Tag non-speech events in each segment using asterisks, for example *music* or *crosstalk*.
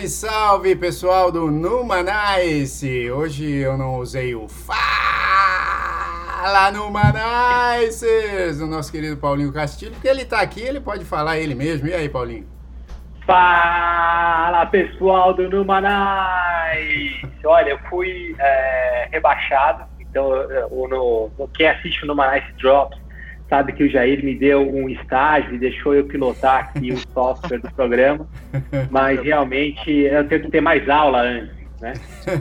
Salve, salve pessoal do Numanice! Hoje eu não usei o Fala Numanices, o nosso querido Paulinho Castilho, porque ele tá aqui, ele pode falar ele mesmo. E aí, Paulinho? Fala pessoal do Numanice! Olha, eu fui é, rebaixado, então no, no, quem assiste o Numanice Drops sabe que o Jair me deu um estágio e deixou eu pilotar aqui o *laughs* software do programa, mas realmente eu tenho que ter mais aula antes, né?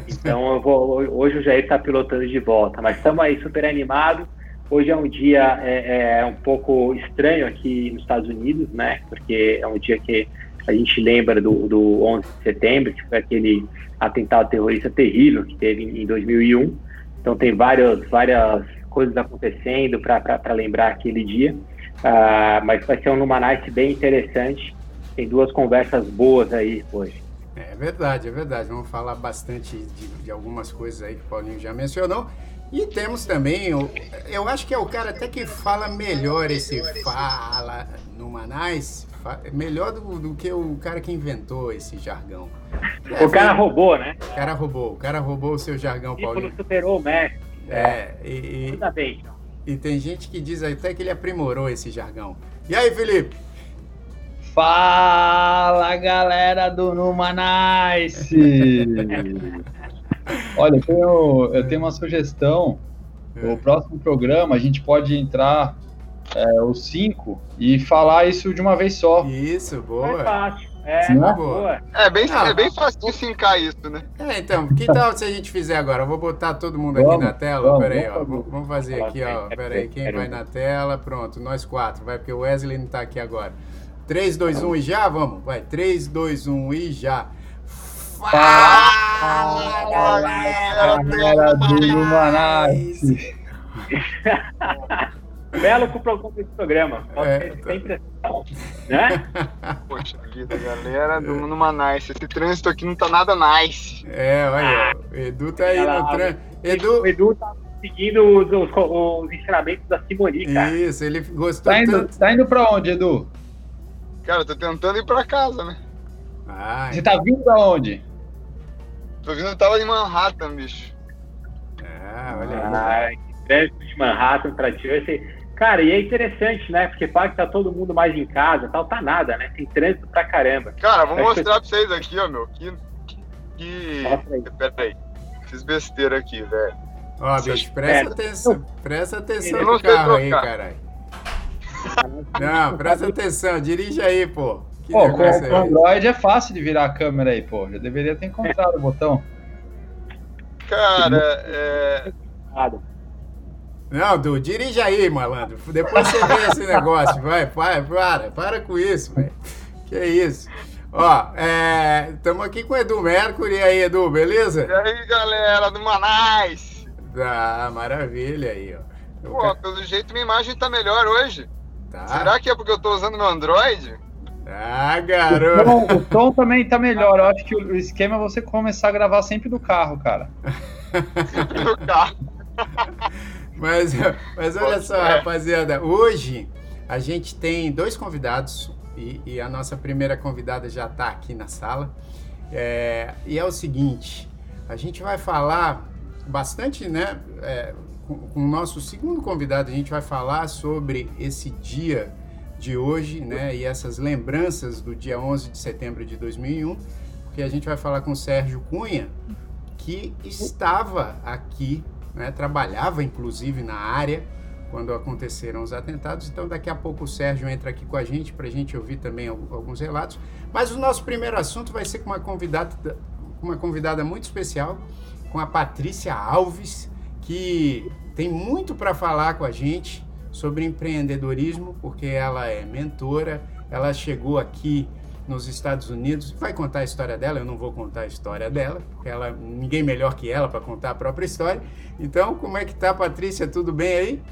Então eu vou, hoje o Jair está pilotando de volta, mas estamos aí super animados. Hoje é um dia é, é, um pouco estranho aqui nos Estados Unidos, né? Porque é um dia que a gente lembra do, do 11 de setembro, que foi aquele atentado terrorista terrível que teve em 2001. Então tem várias, várias coisas acontecendo para lembrar aquele dia. Uh, mas vai ser um Numanice bem interessante. Tem duas conversas boas aí hoje. É verdade, é verdade. Vamos falar bastante de, de algumas coisas aí que o Paulinho já mencionou. E temos também, eu, eu acho que é o cara até que fala melhor esse fala no Manais, melhor do, do, que o cara que inventou esse jargão. É, o cara roubou, né? O cara roubou, o cara roubou o seu jargão, tipo, Paulinho. superou o mestre. É, e, e, bem, e tem gente que diz até que ele aprimorou esse jargão. E aí, Felipe? Fala, galera do Numanice! *laughs* Olha, eu tenho, eu tenho uma sugestão. No é. próximo programa a gente pode entrar é, os cinco e falar isso de uma vez só. Isso, boa. É fácil. É, Não? boa. É bem, ah, é bem fácil de fincar isso, né? É, então, que tal se a gente fizer agora? Eu vou botar todo mundo aqui na tela. Vamos, Peraí, ó. Vamos fazer aqui, ó. Peraí, quem vai na tela? Pronto, nós quatro. Vai, porque o Wesley não tá aqui agora. 3, 2, 1 e já? Vamos. Vai, 3, 2, 1 e já. Fala, galera do Manaus! *laughs* *laughs* *laughs* Belo com esse programa. É, tá. sempre né? *laughs* Poxa vida, galera do Numa Nice. Esse trânsito aqui não tá nada nice. É, olha, o Edu tá aí no trânsito. Edu... O Edu tá seguindo os, os, os, ensinamentos da Simoni, cara. Isso, ele gostou tá indo, tanto. Tá indo pra onde, Edu? Cara, eu tô tentando ir pra casa, né? Ah, Você tá vindo pra onde? Tô vindo, eu tava em Manhattan, bicho. Ah, olha aí. Ah, que trânsito de Manhattan pra ti. Esse, Cara, e é interessante, né? Porque parece que tá todo mundo mais em casa tal, tá nada, né? Tem trânsito pra caramba. Cara, vou mostrar que... pra vocês aqui, ó, meu. Que. que... Pera aí. Fiz besteira aqui, velho. Ó, bicho, presta atenção. Presta atenção no carro aí, caralho. Não, presta atenção, dirige aí, pô. Que pô, com o Android é fácil de virar a câmera aí, pô. Já deveria ter encontrado o botão. Cara, é. Não, Du, dirige aí, malandro. Depois você vê esse negócio. Vai, para, para, para com isso, velho. Que isso. Ó, estamos é, aqui com o Edu Mercury. E aí, Edu, beleza? E aí, galera do Manais? Ah, maravilha aí, ó. Pô, pelo jeito minha imagem tá melhor hoje. Tá. Será que é porque eu tô usando meu Android? Ah, garoto. O som, o som também tá melhor. Eu acho que o esquema é você começar a gravar sempre do carro, cara. sempre do carro. *laughs* Mas, *laughs* mas olha só, rapaziada, hoje a gente tem dois convidados e, e a nossa primeira convidada já está aqui na sala. É, e é o seguinte, a gente vai falar bastante, né? É, com, com o nosso segundo convidado, a gente vai falar sobre esse dia de hoje, né? E essas lembranças do dia 11 de setembro de 2001, porque a gente vai falar com o Sérgio Cunha, que estava aqui né, trabalhava inclusive na área quando aconteceram os atentados. Então, daqui a pouco o Sérgio entra aqui com a gente para a gente ouvir também alguns relatos. Mas o nosso primeiro assunto vai ser com uma convidada, uma convidada muito especial, com a Patrícia Alves, que tem muito para falar com a gente sobre empreendedorismo, porque ela é mentora, ela chegou aqui nos Estados Unidos. Vai contar a história dela, eu não vou contar a história dela, ela, ninguém melhor que ela para contar a própria história. Então, como é que tá, Patrícia? Tudo bem aí?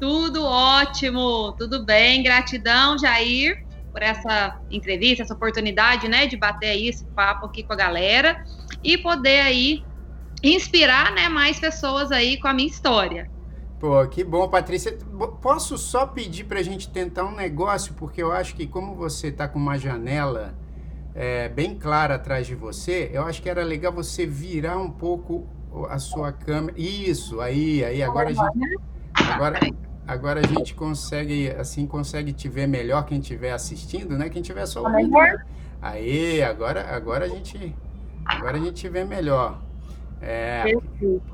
Tudo ótimo, tudo bem. Gratidão, Jair, por essa entrevista, essa oportunidade, né, de bater aí esse papo aqui com a galera e poder aí inspirar, né, mais pessoas aí com a minha história. Pô, que bom, Patrícia. Posso só pedir para a gente tentar um negócio, porque eu acho que como você está com uma janela é, bem clara atrás de você, eu acho que era legal você virar um pouco a sua câmera. Isso, aí, aí, agora a gente. Agora, agora a gente consegue, assim, consegue te ver melhor quem estiver assistindo, né? Quem estiver só ouvindo. Aí, agora, agora a gente. Agora a gente vê melhor. É,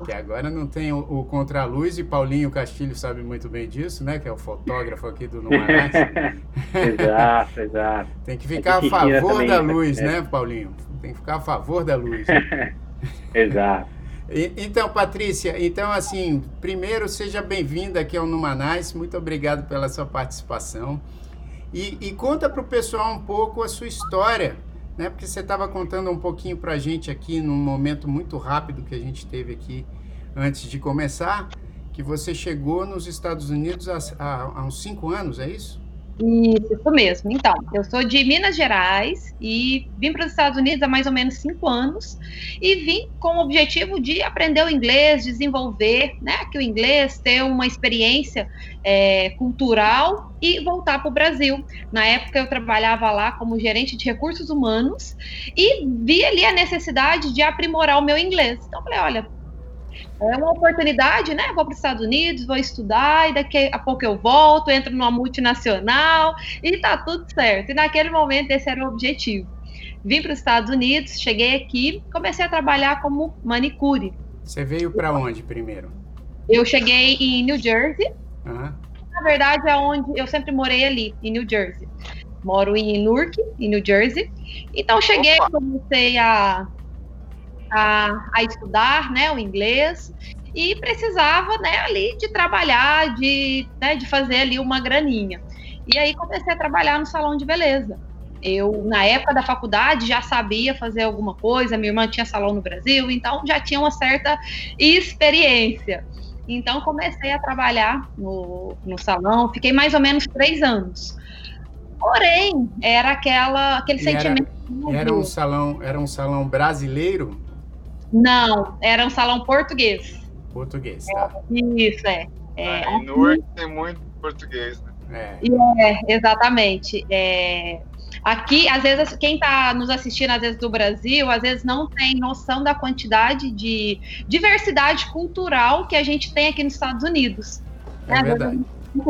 que agora não tem o, o contraluz e Paulinho Castilho sabe muito bem disso, né? Que é o fotógrafo aqui do Numanás. *laughs* exato, exato. Tem que ficar é a favor da né? luz, né, Paulinho? Tem que ficar a favor da luz. *laughs* exato. E, então, Patrícia, então assim, primeiro seja bem-vinda aqui ao Numanais, muito obrigado pela sua participação. E, e conta para o pessoal um pouco a sua história né? Porque você estava contando um pouquinho para a gente aqui num momento muito rápido que a gente teve aqui antes de começar, que você chegou nos Estados Unidos há, há, há uns cinco anos, é isso? Isso, isso mesmo. Então, eu sou de Minas Gerais e vim para os Estados Unidos há mais ou menos cinco anos e vim com o objetivo de aprender o inglês, desenvolver né, que o inglês, ter uma experiência é, cultural e voltar para o Brasil. Na época eu trabalhava lá como gerente de recursos humanos e vi ali a necessidade de aprimorar o meu inglês. Então, falei, olha, é uma oportunidade, né? Vou para os Estados Unidos, vou estudar e daqui a pouco eu volto, entro numa multinacional e tá tudo certo. E naquele momento esse era o objetivo. Vim para os Estados Unidos, cheguei aqui, comecei a trabalhar como manicure. Você veio para onde primeiro? Eu cheguei em New Jersey. Uhum. Na verdade, é onde eu sempre morei ali, em New Jersey. Moro em Newark, em New Jersey. Então cheguei, Opa. comecei a a, a estudar né, o inglês e precisava né, ali de trabalhar, de, né, de fazer ali uma graninha. E aí comecei a trabalhar no salão de beleza. Eu, na época da faculdade, já sabia fazer alguma coisa, minha irmã tinha salão no Brasil, então já tinha uma certa experiência. Então comecei a trabalhar no, no salão, fiquei mais ou menos três anos. Porém, era aquela, aquele e sentimento. Era, era um salão, era um salão brasileiro? Não, era um salão português. Português, tá. Isso, é. é ah, em Newark tem muito português, né? É, é exatamente. É, aqui, às vezes, quem está nos assistindo, às vezes, do Brasil, às vezes não tem noção da quantidade de diversidade cultural que a gente tem aqui nos Estados Unidos. É né? verdade.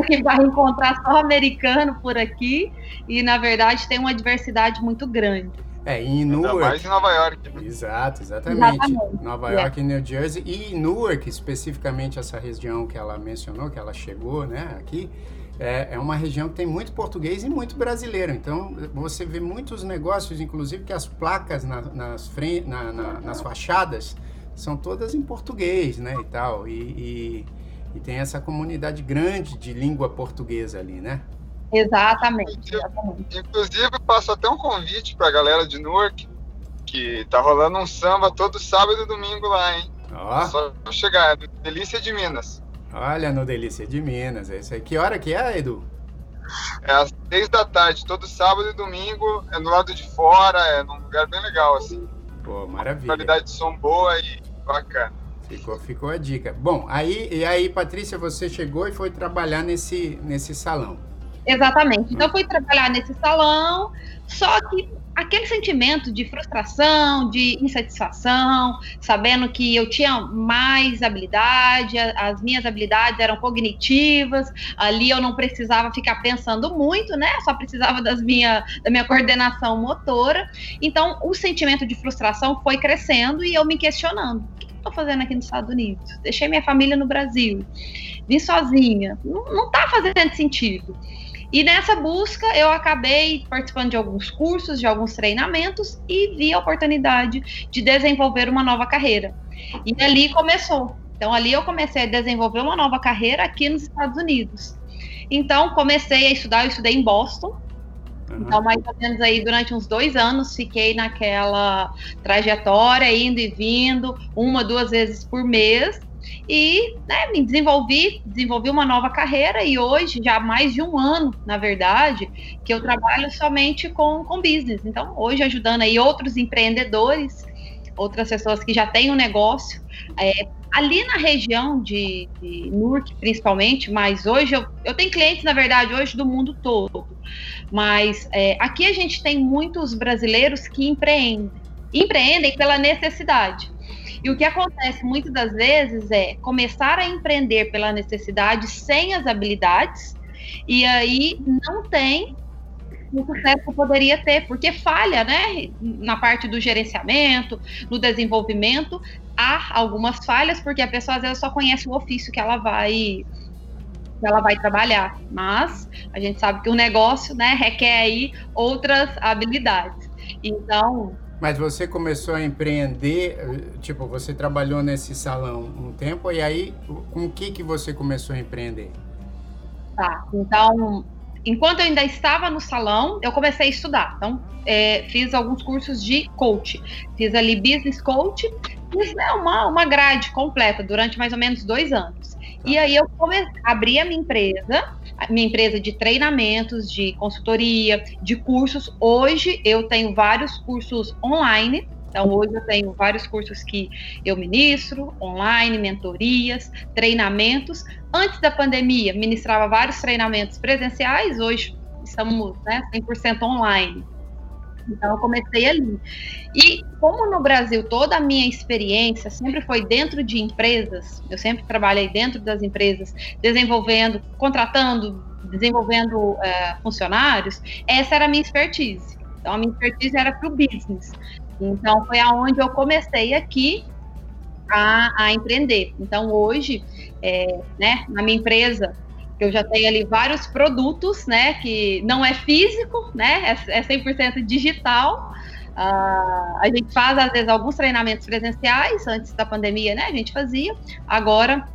Que vai encontrar só americano por aqui, e na verdade tem uma diversidade muito grande. É, em Newark. mais em Nova York. Né? Exato, exatamente. exatamente. Nova é. York e New Jersey. E Newark, especificamente essa região que ela mencionou, que ela chegou, né, aqui, é, é uma região que tem muito português e muito brasileiro. Então, você vê muitos negócios, inclusive que as placas na, nas, frente, na, na, nas fachadas são todas em português, né, e tal. E, e, e tem essa comunidade grande de língua portuguesa ali, né? Exatamente, exatamente. Inclusive, passo até um convite para a galera de Newark, que tá rolando um samba todo sábado e domingo lá, hein? Ó. Só chegar, é Delícia de Minas. Olha, no Delícia de Minas, é isso aí. Que hora que é, Edu? É às seis da tarde, todo sábado e domingo, é no lado de fora, é num lugar bem legal, assim. Pô, maravilha. Qualidade de som boa e bacana. Ficou, ficou a dica. Bom, aí, e aí, Patrícia, você chegou e foi trabalhar nesse, nesse salão. Exatamente. Então, fui trabalhar nesse salão, só que aquele sentimento de frustração, de insatisfação, sabendo que eu tinha mais habilidade, as minhas habilidades eram cognitivas, ali eu não precisava ficar pensando muito, né? Só precisava das minha, da minha coordenação motora. Então, o sentimento de frustração foi crescendo e eu me questionando. O que eu estou fazendo aqui nos Estados Unidos? Deixei minha família no Brasil, vim sozinha. Não está fazendo sentido. E nessa busca eu acabei participando de alguns cursos, de alguns treinamentos e vi a oportunidade de desenvolver uma nova carreira. E ali começou. Então ali eu comecei a desenvolver uma nova carreira aqui nos Estados Unidos. Então comecei a estudar, eu estudei em Boston. Então, mais ou menos aí, durante uns dois anos, fiquei naquela trajetória, indo e vindo, uma, duas vezes por mês e né, me desenvolvi, desenvolvi uma nova carreira e hoje, já há mais de um ano, na verdade, que eu trabalho somente com, com business. Então, hoje ajudando aí outros empreendedores outras pessoas que já têm um negócio. É, ali na região de, de principalmente, mas hoje eu, eu tenho clientes, na verdade, hoje do mundo todo. Mas é, aqui a gente tem muitos brasileiros que empreendem. Empreendem pela necessidade. E o que acontece muitas das vezes é começar a empreender pela necessidade sem as habilidades, e aí não tem o sucesso que poderia ter, porque falha, né? Na parte do gerenciamento, no desenvolvimento, há algumas falhas, porque a pessoa às vezes só conhece o ofício que ela vai ela vai trabalhar, mas a gente sabe que o negócio, né, requer aí outras habilidades. Então, mas você começou a empreender, tipo, você trabalhou nesse salão um tempo e aí com o que que você começou a empreender? Tá, então enquanto eu ainda estava no salão, eu comecei a estudar. Então, é, fiz alguns cursos de coach. Fiz ali business coach, fiz né, uma, uma grade completa durante mais ou menos dois anos. E aí eu comecei, abri a minha empresa, a minha empresa de treinamentos, de consultoria, de cursos. Hoje eu tenho vários cursos online então, hoje eu tenho vários cursos que eu ministro, online, mentorias, treinamentos. Antes da pandemia, ministrava vários treinamentos presenciais, hoje estamos né, 100% online. Então, eu comecei ali. E como no Brasil toda a minha experiência sempre foi dentro de empresas, eu sempre trabalhei dentro das empresas, desenvolvendo, contratando, desenvolvendo uh, funcionários, essa era a minha expertise. Então, a minha expertise era para o business. Então, foi aonde eu comecei aqui a, a empreender. Então, hoje, é, né, na minha empresa, eu já tenho ali vários produtos, né, que não é físico, né, é, é 100% digital. Uh, a gente faz, às vezes, alguns treinamentos presenciais, antes da pandemia, né, a gente fazia. Agora,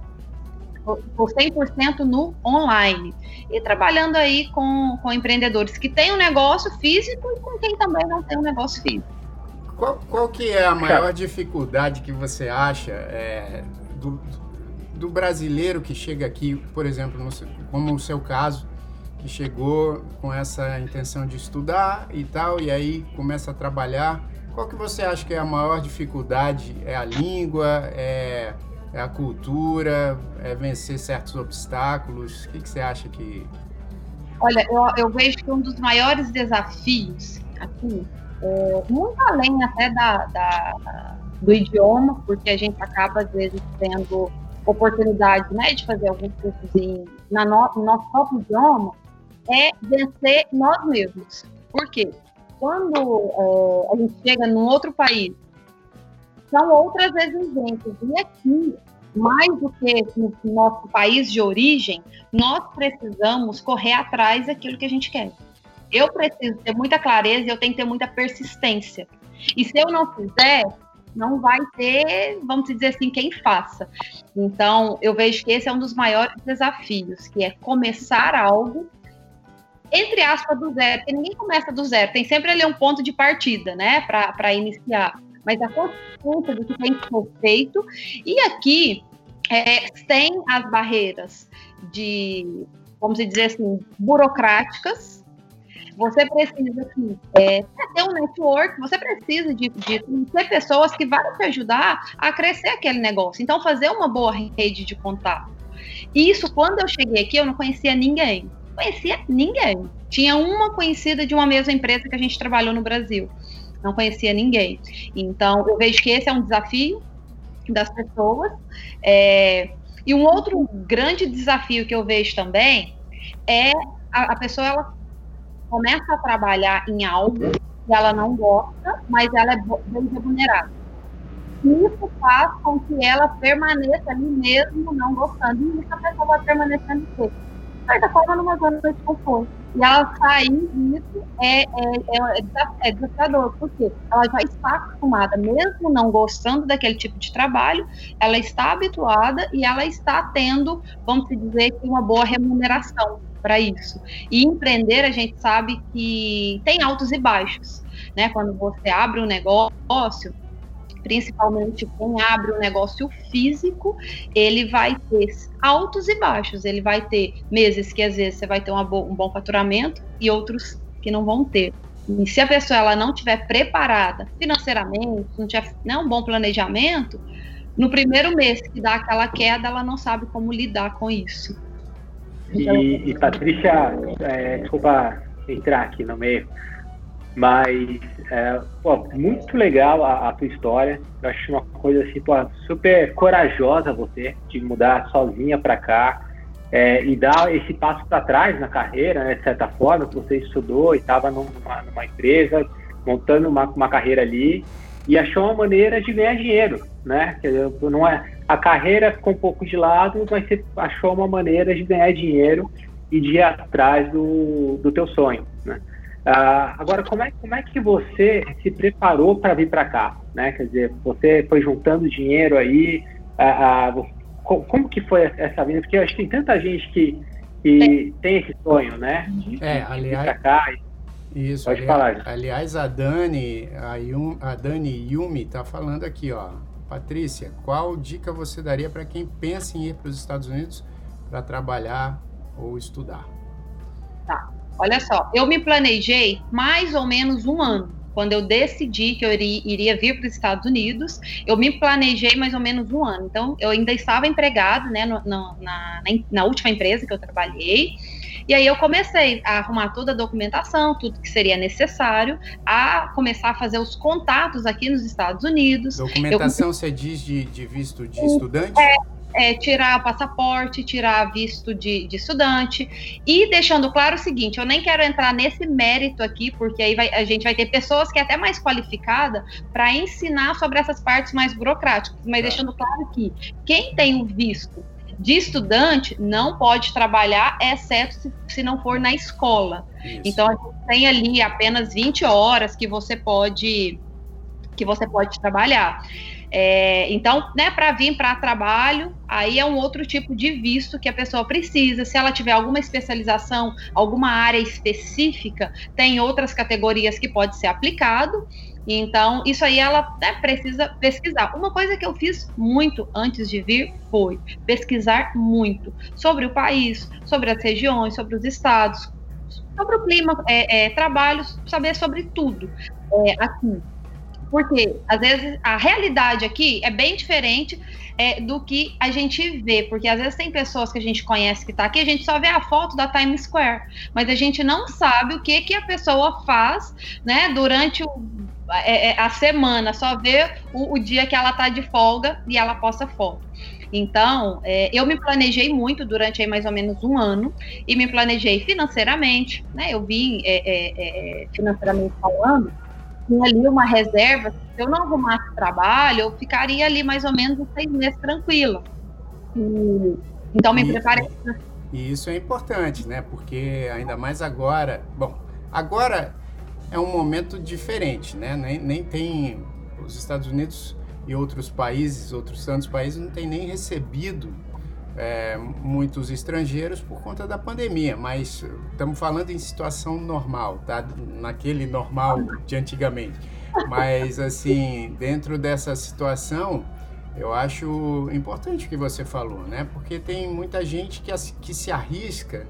por 100% no online. E trabalhando aí com, com empreendedores que têm um negócio físico e com quem também não tem um negócio físico. Qual, qual que é a maior dificuldade que você acha é, do, do brasileiro que chega aqui, por exemplo, no, como o seu caso, que chegou com essa intenção de estudar e tal, e aí começa a trabalhar. Qual que você acha que é a maior dificuldade? É a língua? É, é a cultura? É vencer certos obstáculos? O que, que você acha que... Olha, eu, eu vejo que um dos maiores desafios aqui é, muito além até da, da, do idioma, porque a gente acaba, às vezes, tendo oportunidade né, de fazer alguns cursos em, na no, no nosso próprio idioma, é vencer nós mesmos. Por quê? Quando é, a gente chega num outro país, são outras exigências. E aqui, mais do que no nosso país de origem, nós precisamos correr atrás daquilo que a gente quer. Eu preciso ter muita clareza e eu tenho que ter muita persistência. E se eu não fizer, não vai ter, vamos dizer assim, quem faça. Então, eu vejo que esse é um dos maiores desafios, que é começar algo, entre aspas, do zero, porque ninguém começa do zero, tem sempre ali um ponto de partida, né, para iniciar. Mas a consciência do que tem que ser feito, e aqui é, tem as barreiras de, vamos dizer assim, burocráticas, você precisa assim, é, ter um network, você precisa de, de ter pessoas que vão te ajudar a crescer aquele negócio. Então, fazer uma boa rede de contato. Isso, quando eu cheguei aqui, eu não conhecia ninguém. Conhecia ninguém. Tinha uma conhecida de uma mesma empresa que a gente trabalhou no Brasil. Não conhecia ninguém. Então, eu vejo que esse é um desafio das pessoas. É, e um outro grande desafio que eu vejo também é a, a pessoa ela começa a trabalhar em algo que ela não gosta, mas ela é bem remunerada. Isso faz com que ela permaneça ali mesmo não gostando. E isso a pessoa vai permanecendo de certa forma, numa zona de conforto. E ela sair disso é, é, é, é desafiador, porque ela já está acostumada, mesmo não gostando daquele tipo de trabalho, ela está habituada e ela está tendo, vamos dizer, uma boa remuneração para isso. E empreender, a gente sabe que tem altos e baixos, né? Quando você abre um negócio, principalmente quem abre um negócio físico, ele vai ter altos e baixos. Ele vai ter meses que às vezes você vai ter bo um bom faturamento e outros que não vão ter. E se a pessoa ela não tiver preparada financeiramente, não tiver né, um bom planejamento, no primeiro mês que dá aquela queda, ela não sabe como lidar com isso. E, e Patrícia, é, desculpa entrar aqui no meio, mas é, pô, muito legal a, a, tua história. Eu acho uma coisa assim, pô, super corajosa você de mudar sozinha para cá é, e dar esse passo para trás na carreira, né, de certa forma, você estudou e estava numa, numa, empresa, montando uma, uma carreira ali e achou uma maneira de ganhar dinheiro, né? Quer dizer, não é a carreira ficou um pouco de lado, mas você achou uma maneira de ganhar dinheiro e de ir atrás do, do teu sonho, Ah, agora, como é, como é que você se preparou para vir para cá, né? Quer dizer, você foi juntando dinheiro aí, ah, ah, como que foi essa vinda? Porque eu acho que tem tanta gente que, que tem esse sonho, né? De, é, aliás, vir pra cá. Isso, Pode aliás, falar. Aliás, a Dani, a, Yum, a Dani Yumi tá falando aqui, ó. Patrícia, qual dica você daria para quem pensa em ir para os Estados Unidos para trabalhar ou estudar? Tá. Olha só, eu me planejei mais ou menos um ano. Quando eu decidi que eu iria, vir para os Estados Unidos, eu me planejei mais ou menos um ano. Então, eu ainda estava empregado né, no, no, na, na última empresa que eu trabalhei. E aí eu comecei a arrumar toda a documentação, tudo que seria necessário, a começar a fazer os contatos aqui nos Estados Unidos. Documentação eu... você diz de, de visto de estudante? É, é, tirar passaporte, tirar visto de, de, estudante e deixando claro o seguinte: eu nem quero entrar nesse mérito aqui, porque aí vai, a gente vai ter pessoas que é até mais qualificada para ensinar sobre essas partes mais burocráticas, mas tá. deixando claro que quem tem o visto de estudante não pode trabalhar, exceto se, se não for na escola. Isso. Então a gente tem ali apenas 20 horas que você pode que você pode trabalhar. É, então, né, para vir para trabalho, aí é um outro tipo de visto que a pessoa precisa. Se ela tiver alguma especialização, alguma área específica, tem outras categorias que pode ser aplicado. Então, isso aí ela né, precisa pesquisar. Uma coisa que eu fiz muito antes de vir foi pesquisar muito sobre o país, sobre as regiões, sobre os estados, sobre o clima, é, é, trabalhos, saber sobre tudo é, aqui. Porque, às vezes, a realidade aqui é bem diferente é, do que a gente vê. Porque, às vezes, tem pessoas que a gente conhece que está aqui, a gente só vê a foto da Times Square. Mas a gente não sabe o que, que a pessoa faz né, durante o, é, é, a semana, só vê o, o, dia que ela está de folga e ela posta foto. Então, é, eu me planejei muito durante aí mais ou menos um ano e me planejei financeiramente, né? Eu vim é, é, é financeiramente falando, tinha ali uma reserva. Se eu não arrumasse trabalho, eu ficaria ali mais ou menos seis meses tranquila. E, então me e, preparei. E isso é importante, né? Porque ainda mais agora. Bom, agora é um momento diferente, né? Nem, nem tem os Estados Unidos e outros países, outros tantos países, não tem nem recebido é, muitos estrangeiros por conta da pandemia, mas estamos falando em situação normal, tá? Naquele normal de antigamente. Mas, assim, dentro dessa situação, eu acho importante o que você falou, né? Porque tem muita gente que, que se arrisca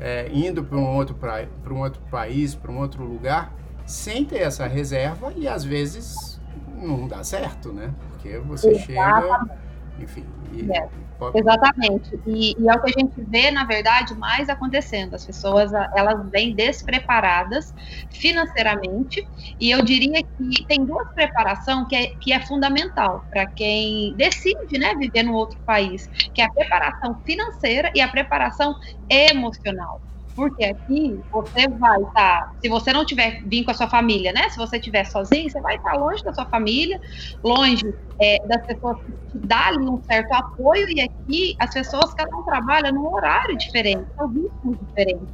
é, indo para um, outro pra, um outro país, para um outro lugar, sem ter essa reserva e às vezes não dá certo, né? Porque você Exatamente. chega, enfim. E, é. Exatamente. E, e, é o que a gente vê, na verdade, mais acontecendo. As pessoas, elas vêm despreparadas financeiramente. E eu diria que tem duas preparações que é, que é fundamental para quem decide né, viver no outro país, que é a preparação financeira e a preparação emocional. Porque aqui você vai estar, tá, se você não tiver vir com a sua família, né? Se você estiver sozinho, você vai estar tá longe da sua família, longe é, das pessoas que te dão um certo apoio, e aqui as pessoas cada um trabalha num horário diferente, são ritmos diferentes.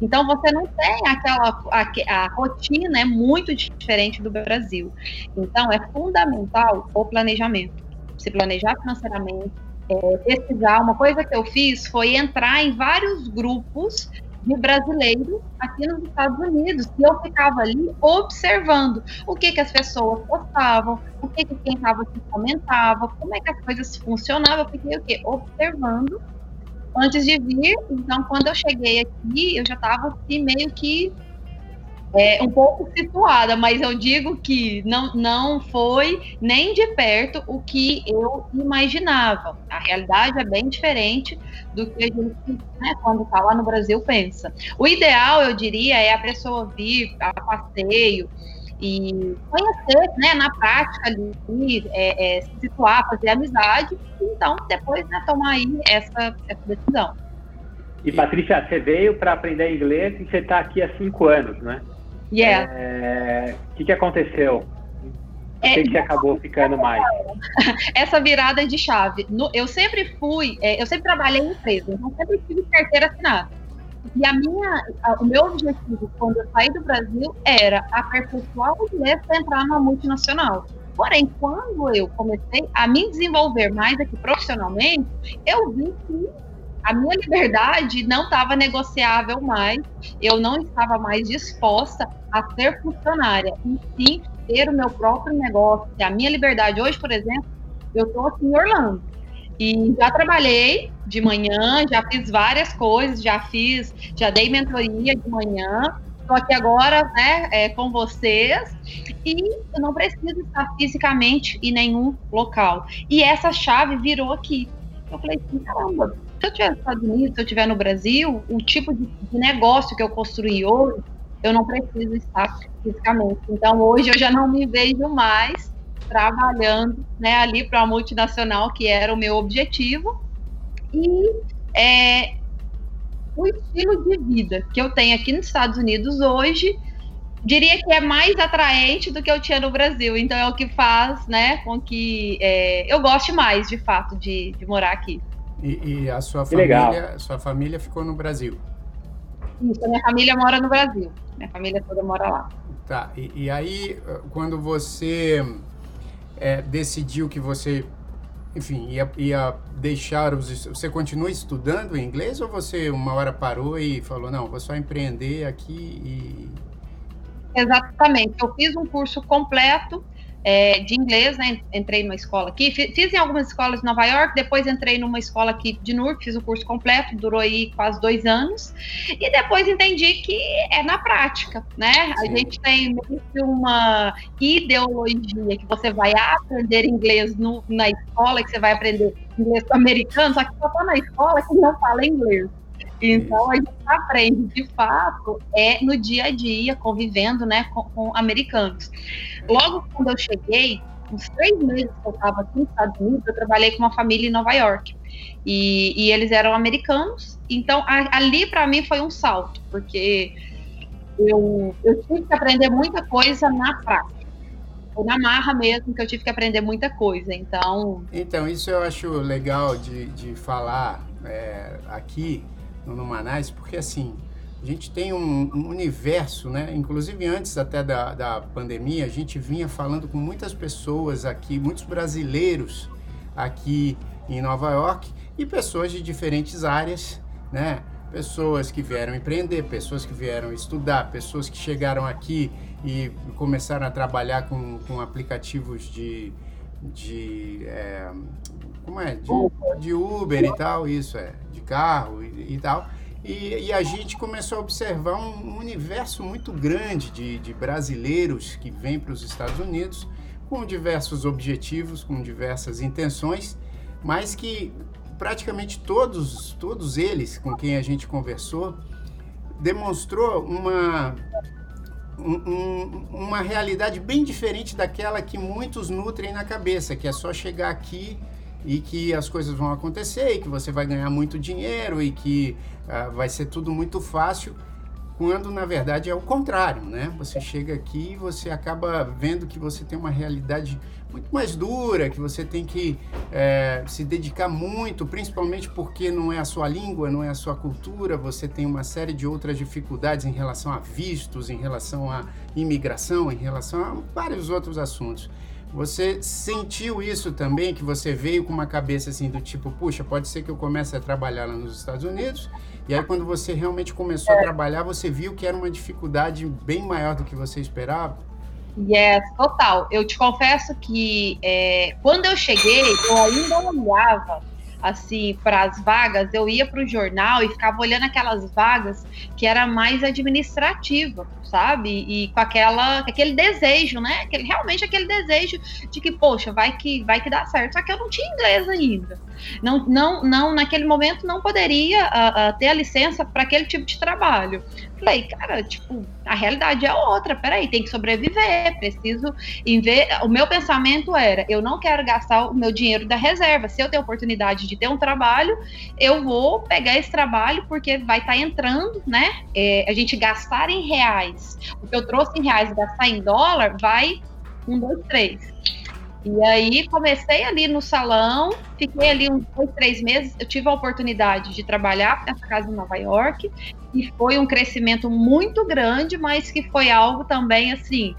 Então você não tem aquela a, a rotina é muito diferente do Brasil. Então é fundamental o planejamento, se planejar financeiramente, é, pesquisar. Uma coisa que eu fiz foi entrar em vários grupos de brasileiro aqui nos Estados Unidos. E eu ficava ali observando o que, que as pessoas postavam, o que, que quem estava aqui comentava, como é que as coisas funcionavam. Eu fiquei o quê? Observando antes de vir. Então, quando eu cheguei aqui, eu já estava assim, meio que é, um pouco situada, mas eu digo que não, não foi nem de perto o que eu imaginava. A realidade é bem diferente do que a gente, né, quando está lá no Brasil, pensa. O ideal, eu diria, é a pessoa vir a passeio e conhecer, né, na prática ali, é, é, se situar, fazer amizade, então depois né, tomar aí essa, essa decisão. E Patrícia, você veio para aprender inglês e você está aqui há cinco anos, né? Yeah. É, o que, que aconteceu? Por é, que, que acabou ficando mais? *laughs* Essa virada de chave. No, eu sempre fui, é, eu sempre trabalhei em empresa, então sempre tive carteira assinada. E a minha, a, o meu objetivo quando eu saí do Brasil era aperfeiçoar o inglês para entrar numa multinacional. Porém, quando eu comecei a me desenvolver mais aqui profissionalmente, eu vi que a minha liberdade não estava negociável mais, eu não estava mais disposta a ser funcionária, e sim ter o meu próprio negócio. A minha liberdade hoje, por exemplo, eu estou aqui em Orlando. E já trabalhei de manhã, já fiz várias coisas, já fiz, já dei mentoria de manhã, estou aqui agora, né, é, com vocês, e eu não preciso estar fisicamente em nenhum local. E essa chave virou aqui. Eu falei assim, caramba, se eu estiver nos Estados Unidos, se eu estiver no Brasil, o tipo de, de negócio que eu construí hoje, eu não preciso estar fisicamente. Então, hoje eu já não me vejo mais trabalhando né, ali para uma multinacional, que era o meu objetivo. E é, o estilo de vida que eu tenho aqui nos Estados Unidos hoje, diria que é mais atraente do que eu tinha no Brasil. Então, é o que faz né, com que é, eu goste mais, de fato, de, de morar aqui. E, e a sua que família, legal. sua família ficou no Brasil? Isso, a minha família mora no Brasil. Minha família toda mora lá. Tá, e, e aí quando você é, decidiu que você, enfim, ia, ia deixar os... Você continua estudando inglês ou você uma hora parou e falou, não, vou só empreender aqui e... Exatamente, eu fiz um curso completo é, de inglês, né? Entrei numa escola aqui, fiz, em algumas escolas de Nova York, depois entrei numa escola aqui de Newark, fiz o curso completo, durou aí quase dois anos, e depois entendi que é na prática, né? A gente tem uma ideologia que você vai aprender inglês no, na escola, que você vai aprender inglês americano, só que só tá na escola que não fala inglês. Então a gente aprende de fato é no dia a dia, convivendo né, com, com americanos. Logo quando eu cheguei, uns três meses que eu estava aqui nos Estados Unidos, eu trabalhei com uma família em Nova York. E, e eles eram americanos, então a, ali para mim foi um salto, porque eu, eu tive que aprender muita coisa na prática. Foi na marra mesmo que eu tive que aprender muita coisa, então... Então, isso eu acho legal de, de falar é, aqui, no Manais, porque assim, a gente tem um, um, universo, né? Inclusive antes até da, da pandemia, a gente vinha falando com muitas pessoas aqui, muitos brasileiros aqui em Nova York e pessoas de diferentes áreas, né? Pessoas que vieram empreender, pessoas que vieram estudar, pessoas que chegaram aqui e começaram a trabalhar com, com aplicativos de, de é, como é? De, de, Uber e tal, isso é, de carro e, e tal. E, e, a gente começou a observar um, universo muito grande de, de brasileiros que vêm para os Estados Unidos com diversos objetivos, com diversas intenções, mas que praticamente todos, todos eles com quem a gente conversou demonstrou uma um, uma realidade bem diferente daquela que muitos nutrem na cabeça, que é só chegar aqui e que as coisas vão acontecer e que você vai ganhar muito dinheiro e que uh, vai ser tudo muito fácil, quando na verdade é o contrário, né? Você chega aqui e você acaba vendo que você tem uma realidade muito mais dura, que você tem que é, se dedicar muito, principalmente porque não é a sua língua, não é a sua cultura, você tem uma série de outras dificuldades em relação a vistos, em relação à imigração, em relação a vários outros assuntos. Você sentiu isso também, que você veio com uma cabeça assim do tipo, puxa, pode ser que eu comece a trabalhar lá nos Estados Unidos, e aí quando você realmente começou a trabalhar, você viu que era uma dificuldade bem maior do que você esperava? Yes, total. Eu te confesso que é, quando eu cheguei, eu ainda olhava assim para as vagas, eu ia para o jornal e ficava olhando aquelas vagas que era mais administrativa, sabe? E com aquela, aquele desejo, né? Aquele, realmente aquele desejo de que, poxa, vai que vai que dá certo. Só que eu não tinha inglês ainda. Não, não, não naquele momento não poderia uh, uh, ter a licença para aquele tipo de trabalho. Falei, cara, tipo, a realidade é outra. Peraí, tem que sobreviver, preciso. Ver... O meu pensamento era: eu não quero gastar o meu dinheiro da reserva. Se eu tenho oportunidade de ter um trabalho, eu vou pegar esse trabalho porque vai estar tá entrando, né? É, a gente gastar em reais. O que eu trouxe em reais gastar em dólar vai um, dois, três. E aí comecei ali no salão, fiquei ali uns dois, três meses. Eu tive a oportunidade de trabalhar nessa casa em Nova York e foi um crescimento muito grande, mas que foi algo também assim.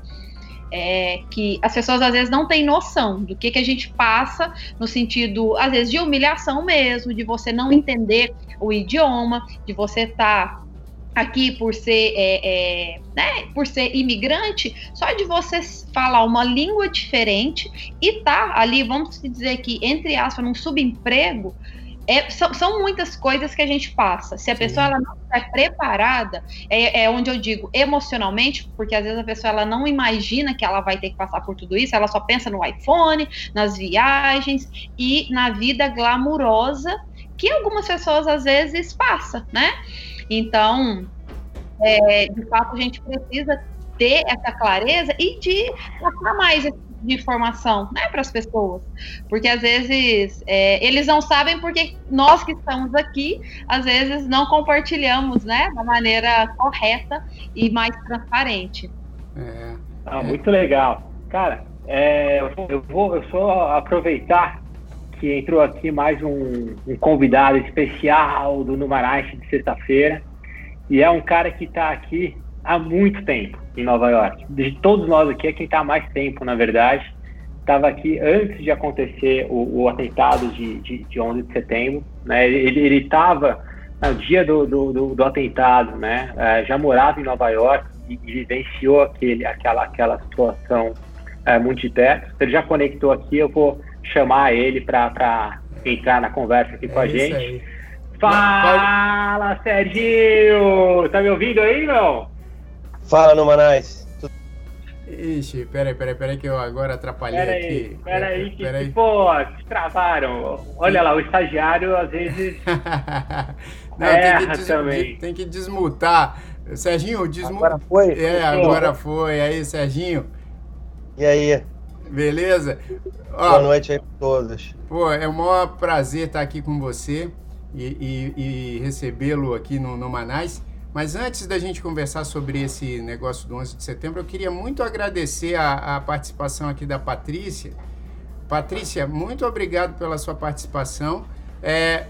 É, que as pessoas às vezes não têm noção do que, que a gente passa no sentido, às vezes, de humilhação mesmo, de você não entender o idioma, de você estar tá aqui por ser, é, é, né, por ser imigrante, só de você falar uma língua diferente e tá ali, vamos dizer que, entre aspas, num subemprego, é, são, são, muitas coisas que a gente passa. Se a Sim. pessoa ela não está preparada, é, é, onde eu digo emocionalmente, porque às vezes a pessoa ela não imagina que ela vai ter que passar por tudo isso, ela só pensa no iPhone, nas viagens e na vida glamurosa que algumas pessoas às vezes passam, né? Então, é, de fato, a gente precisa ter essa clareza e de passar mais de informação né, para as pessoas. Porque às vezes é, eles não sabem porque nós que estamos aqui, às vezes não compartilhamos né, da maneira correta e mais transparente. É. Ah, muito legal. Cara, é, eu vou eu só aproveitar que entrou aqui mais um, um convidado especial do Numarache de sexta-feira. E é um cara que está aqui há muito tempo em Nova York. De todos nós aqui, é quem está há mais tempo, na verdade. Estava aqui antes de acontecer o, o atentado de, de, de 11 de setembro. Né? Ele estava no dia do, do, do, do atentado, né? É, já morava em Nova York e, e vivenciou aquele, aquela, aquela situação é, muito de perto. Ele já conectou aqui, eu vou chamar ele para entrar na conversa aqui é com a gente. Aí. Fala, Pode... Serginho! Tá me ouvindo aí, não? Fala, Numanais. Ixi, peraí, peraí, peraí que eu agora atrapalhei pera aqui. Peraí, que peraí. pô, te travaram. Olha lá, o estagiário às vezes. *laughs* Não, tem que, des... também. tem que desmutar. Serginho, desmuta. Agora foi? É, agora foi. Aí, Serginho. E aí? Beleza? Ó, Boa noite aí para todos. Pô, é um maior prazer estar aqui com você e, e, e recebê-lo aqui no, no Manais. Mas antes da gente conversar sobre esse negócio do 11 de setembro, eu queria muito agradecer a, a participação aqui da Patrícia. Patrícia, muito obrigado pela sua participação. É,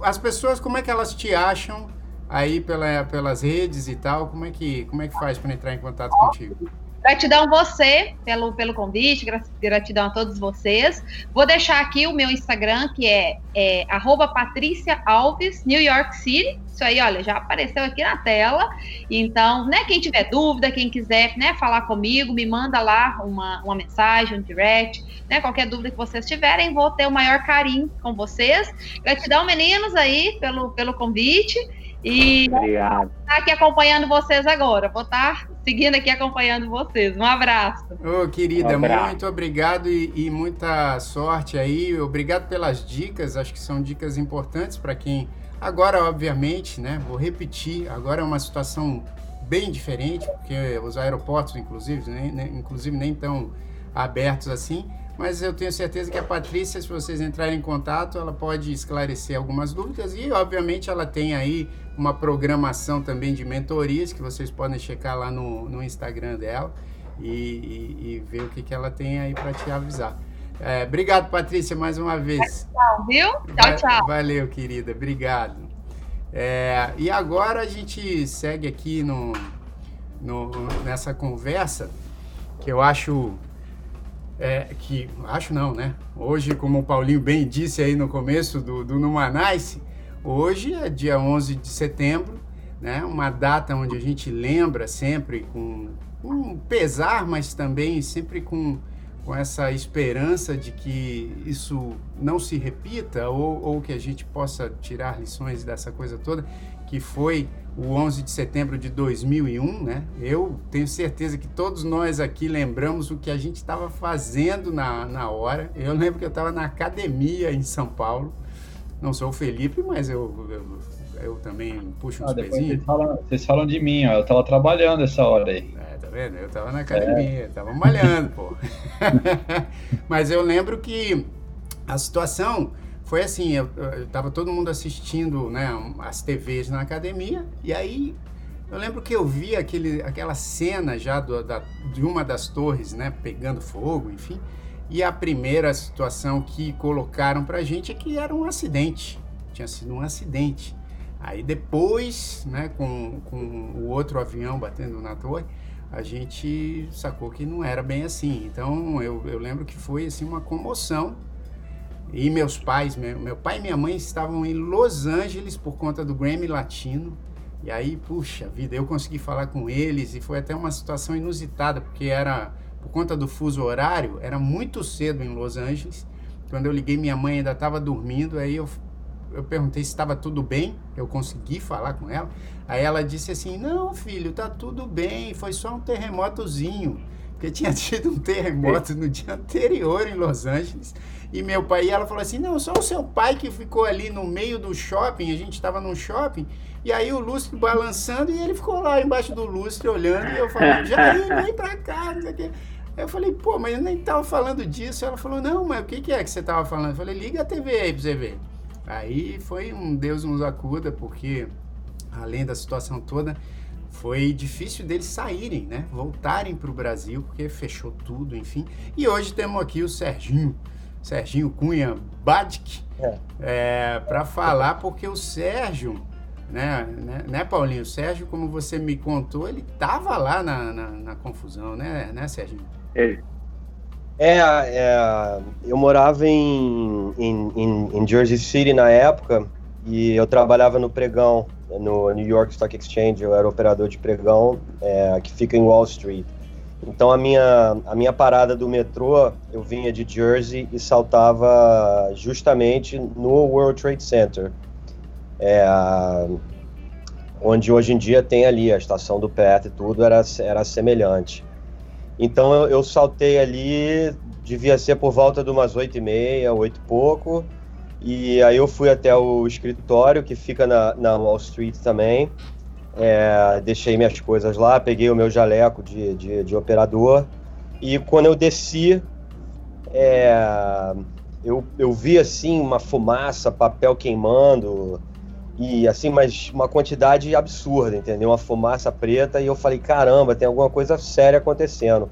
as pessoas, como é que elas te acham aí pela, pelas redes e tal? Como é que, como é que faz para entrar em contato contigo? Gratidão você pelo, pelo convite, gratidão a todos vocês. Vou deixar aqui o meu Instagram, que é, é Patrícia Alves, New York City. Isso aí, olha, já apareceu aqui na tela. Então, né, quem tiver dúvida, quem quiser né, falar comigo, me manda lá uma, uma mensagem, um direct, né? Qualquer dúvida que vocês tiverem, vou ter o maior carinho com vocês. Gratidão, meninos, aí, pelo, pelo convite. E Obrigado. estar aqui acompanhando vocês agora. Vou estar seguindo aqui acompanhando vocês. Um abraço. Ô, oh, querida, um abraço. muito obrigado e, e, muita sorte aí. Obrigado pelas dicas. Acho que são dicas importantes para quem. Agora, obviamente, né? Vou repetir. Agora é uma situação bem diferente, porque os aeroportos, inclusive, nem, nem, inclusive nem tão abertos assim mas eu tenho certeza que a Patrícia, se vocês entrarem em contato, ela pode esclarecer algumas dúvidas e, obviamente, ela tem aí uma programação também de mentorias que vocês podem checar lá no, no Instagram dela e, e, e ver o que, que ela tem aí para te avisar. É, obrigado, Patrícia, mais uma vez. Tchau, viu? Tchau, tchau. Valeu, querida. Obrigado. É, e agora a gente segue aqui no, no, nessa conversa que eu acho é, que acho não, né? Hoje, como o Paulinho bem disse aí no começo do, do Numanice, hoje é dia 11 de setembro, né? Uma data onde a gente lembra sempre com um pesar, mas também sempre com, com essa esperança de que isso não se repita ou, ou que a gente possa tirar lições dessa coisa toda, que foi o 11 de setembro de 2001, né? Eu tenho certeza que todos nós aqui lembramos o que a gente estava fazendo na, na hora. Eu lembro que eu estava na academia em São Paulo. Não sou o Felipe, mas eu, eu, eu também puxo uns ah, pezinhos. Vocês falam, vocês falam de mim, ó. Eu estava trabalhando essa hora aí. É, tá vendo? Eu estava na academia, é. tava malhando, pô. *laughs* mas eu lembro que a situação foi assim, eu, eu tava todo mundo assistindo, né, as TVs na academia, e aí eu lembro que eu vi aquele, aquela cena já do, da, de uma das torres, né, pegando fogo, enfim, e a primeira situação que colocaram pra gente é que era um acidente, tinha sido um acidente. Aí depois, né, com, com o outro avião batendo na torre, a gente sacou que não era bem assim. Então eu, eu lembro que foi assim uma comoção e meus pais, meu, meu pai e minha mãe estavam em Los Angeles por conta do Grammy Latino. E aí, puxa vida, eu consegui falar com eles e foi até uma situação inusitada, porque era por conta do fuso horário, era muito cedo em Los Angeles. Quando eu liguei, minha mãe ainda estava dormindo, aí eu, eu perguntei se estava tudo bem, eu consegui falar com ela. Aí ela disse assim: Não, filho, tá tudo bem, foi só um terremotozinho. Porque tinha *laughs* tido um terremoto no dia anterior em Los Angeles e meu pai, e ela falou assim: não, só o seu pai que ficou ali no meio do shopping, a gente estava num shopping, e aí o lustre balançando e ele ficou lá embaixo do lustre olhando, e eu falei: Jair, vem pra cá, não sei o quê. Eu falei, pô, mas eu nem tava falando disso. Ela falou, não, mas o que, que é que você tava falando? Eu falei, liga a TV aí pra você ver. Aí foi um Deus nos acuda, porque além da situação toda, foi difícil deles saírem, né? Voltarem para o Brasil, porque fechou tudo, enfim. E hoje temos aqui o Serginho. Serginho Cunha Badic, é. é para falar, porque o Sérgio, né, né, né, Paulinho? O Sérgio, como você me contou, ele estava lá na, na, na, confusão, né, né Sérgio? É. É, eu morava em, em, em, Jersey City na época e eu trabalhava no pregão, no New York Stock Exchange, eu era operador de pregão é, que fica em Wall Street. Então a minha, a minha parada do metrô, eu vinha de Jersey e saltava justamente no World Trade Center, é, onde hoje em dia tem ali a estação do PET e tudo, era, era semelhante. Então eu, eu saltei ali, devia ser por volta de umas oito e meia, oito e pouco, e aí eu fui até o escritório, que fica na, na Wall Street também, é, deixei minhas coisas lá, peguei o meu jaleco de, de, de operador e quando eu desci, é, eu, eu vi assim uma fumaça, papel queimando e assim, mas uma quantidade absurda, entendeu? Uma fumaça preta e eu falei, caramba, tem alguma coisa séria acontecendo.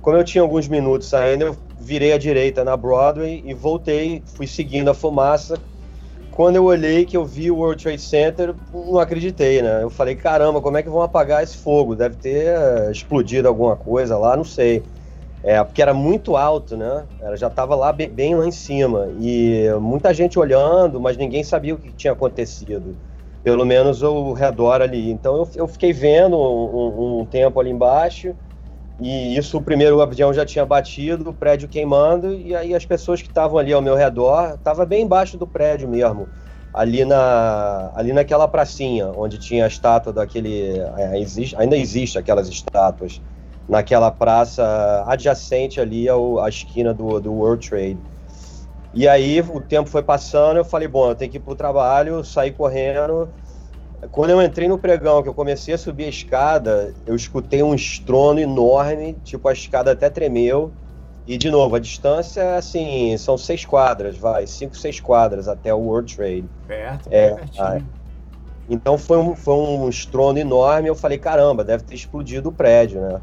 Como eu tinha alguns minutos ainda, eu virei à direita na Broadway e voltei, fui seguindo a fumaça quando eu olhei que eu vi o World Trade Center, não acreditei, né? Eu falei, caramba, como é que vão apagar esse fogo? Deve ter uh, explodido alguma coisa lá, não sei. É, porque era muito alto, né? Ela já estava lá bem lá em cima. E muita gente olhando, mas ninguém sabia o que tinha acontecido. Pelo menos o redor ali. Então eu, eu fiquei vendo um, um, tempo ali embaixo. E isso, o primeiro avião já tinha batido, o prédio queimando, e aí as pessoas que estavam ali ao meu redor, estava bem embaixo do prédio mesmo, ali, na, ali naquela pracinha, onde tinha a estátua daquele. É, existe, ainda existe aquelas estátuas, naquela praça adjacente ali ao, à esquina do, do World Trade. E aí o tempo foi passando, eu falei, bom, eu tenho que ir para o trabalho, saí correndo quando eu entrei no pregão, que eu comecei a subir a escada, eu escutei um estrondo enorme, tipo a escada até tremeu. E de novo, a distância, assim, são seis quadras, vai, cinco, seis quadras até o World Trade. Perto, é, pertinho. Então foi um, foi um estrondo enorme, eu falei, caramba, deve ter explodido o prédio, né?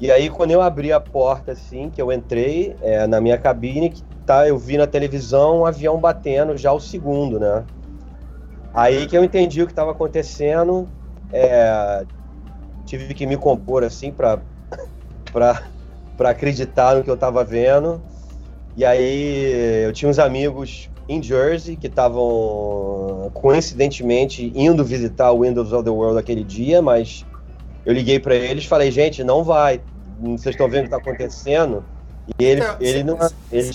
E aí, quando eu abri a porta, assim, que eu entrei é, na minha cabine, que tá, eu vi na televisão um avião batendo, já o segundo, né? Aí que eu entendi o que estava acontecendo, é, tive que me compor assim para *laughs* para acreditar no que eu estava vendo. E aí eu tinha uns amigos em Jersey que estavam coincidentemente indo visitar o Windows of the World aquele dia, mas eu liguei para eles e falei, gente, não vai. Vocês estão vendo o que está acontecendo? E ele, então, ele, não, ele,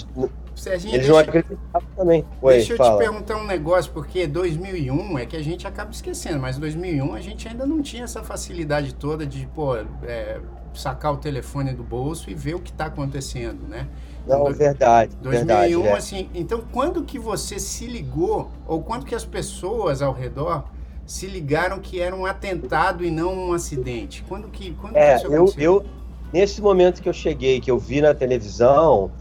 Serginho, eles deixa, não acreditavam também. Oi, deixa eu fala. te perguntar um negócio, porque 2001 é que a gente acaba esquecendo, mas 2001 a gente ainda não tinha essa facilidade toda de, pô, é, sacar o telefone do bolso e ver o que está acontecendo, né? Não, do, verdade. 2001, verdade, é. assim, então quando que você se ligou, ou quando que as pessoas ao redor se ligaram que era um atentado e não um acidente? Quando que, quando é, que isso eu, eu, nesse momento que eu cheguei, que eu vi na televisão,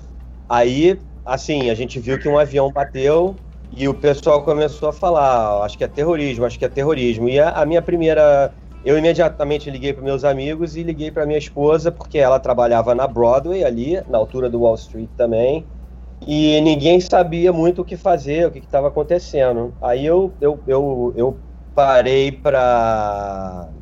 aí, assim, a gente viu que um avião bateu e o pessoal começou a falar, acho que é terrorismo, acho que é terrorismo. E a, a minha primeira eu imediatamente liguei para meus amigos e liguei para minha esposa, porque ela trabalhava na Broadway, ali, na altura do Wall Street também, e ninguém sabia muito o que fazer, o que estava acontecendo. Aí eu, eu, eu, eu parei para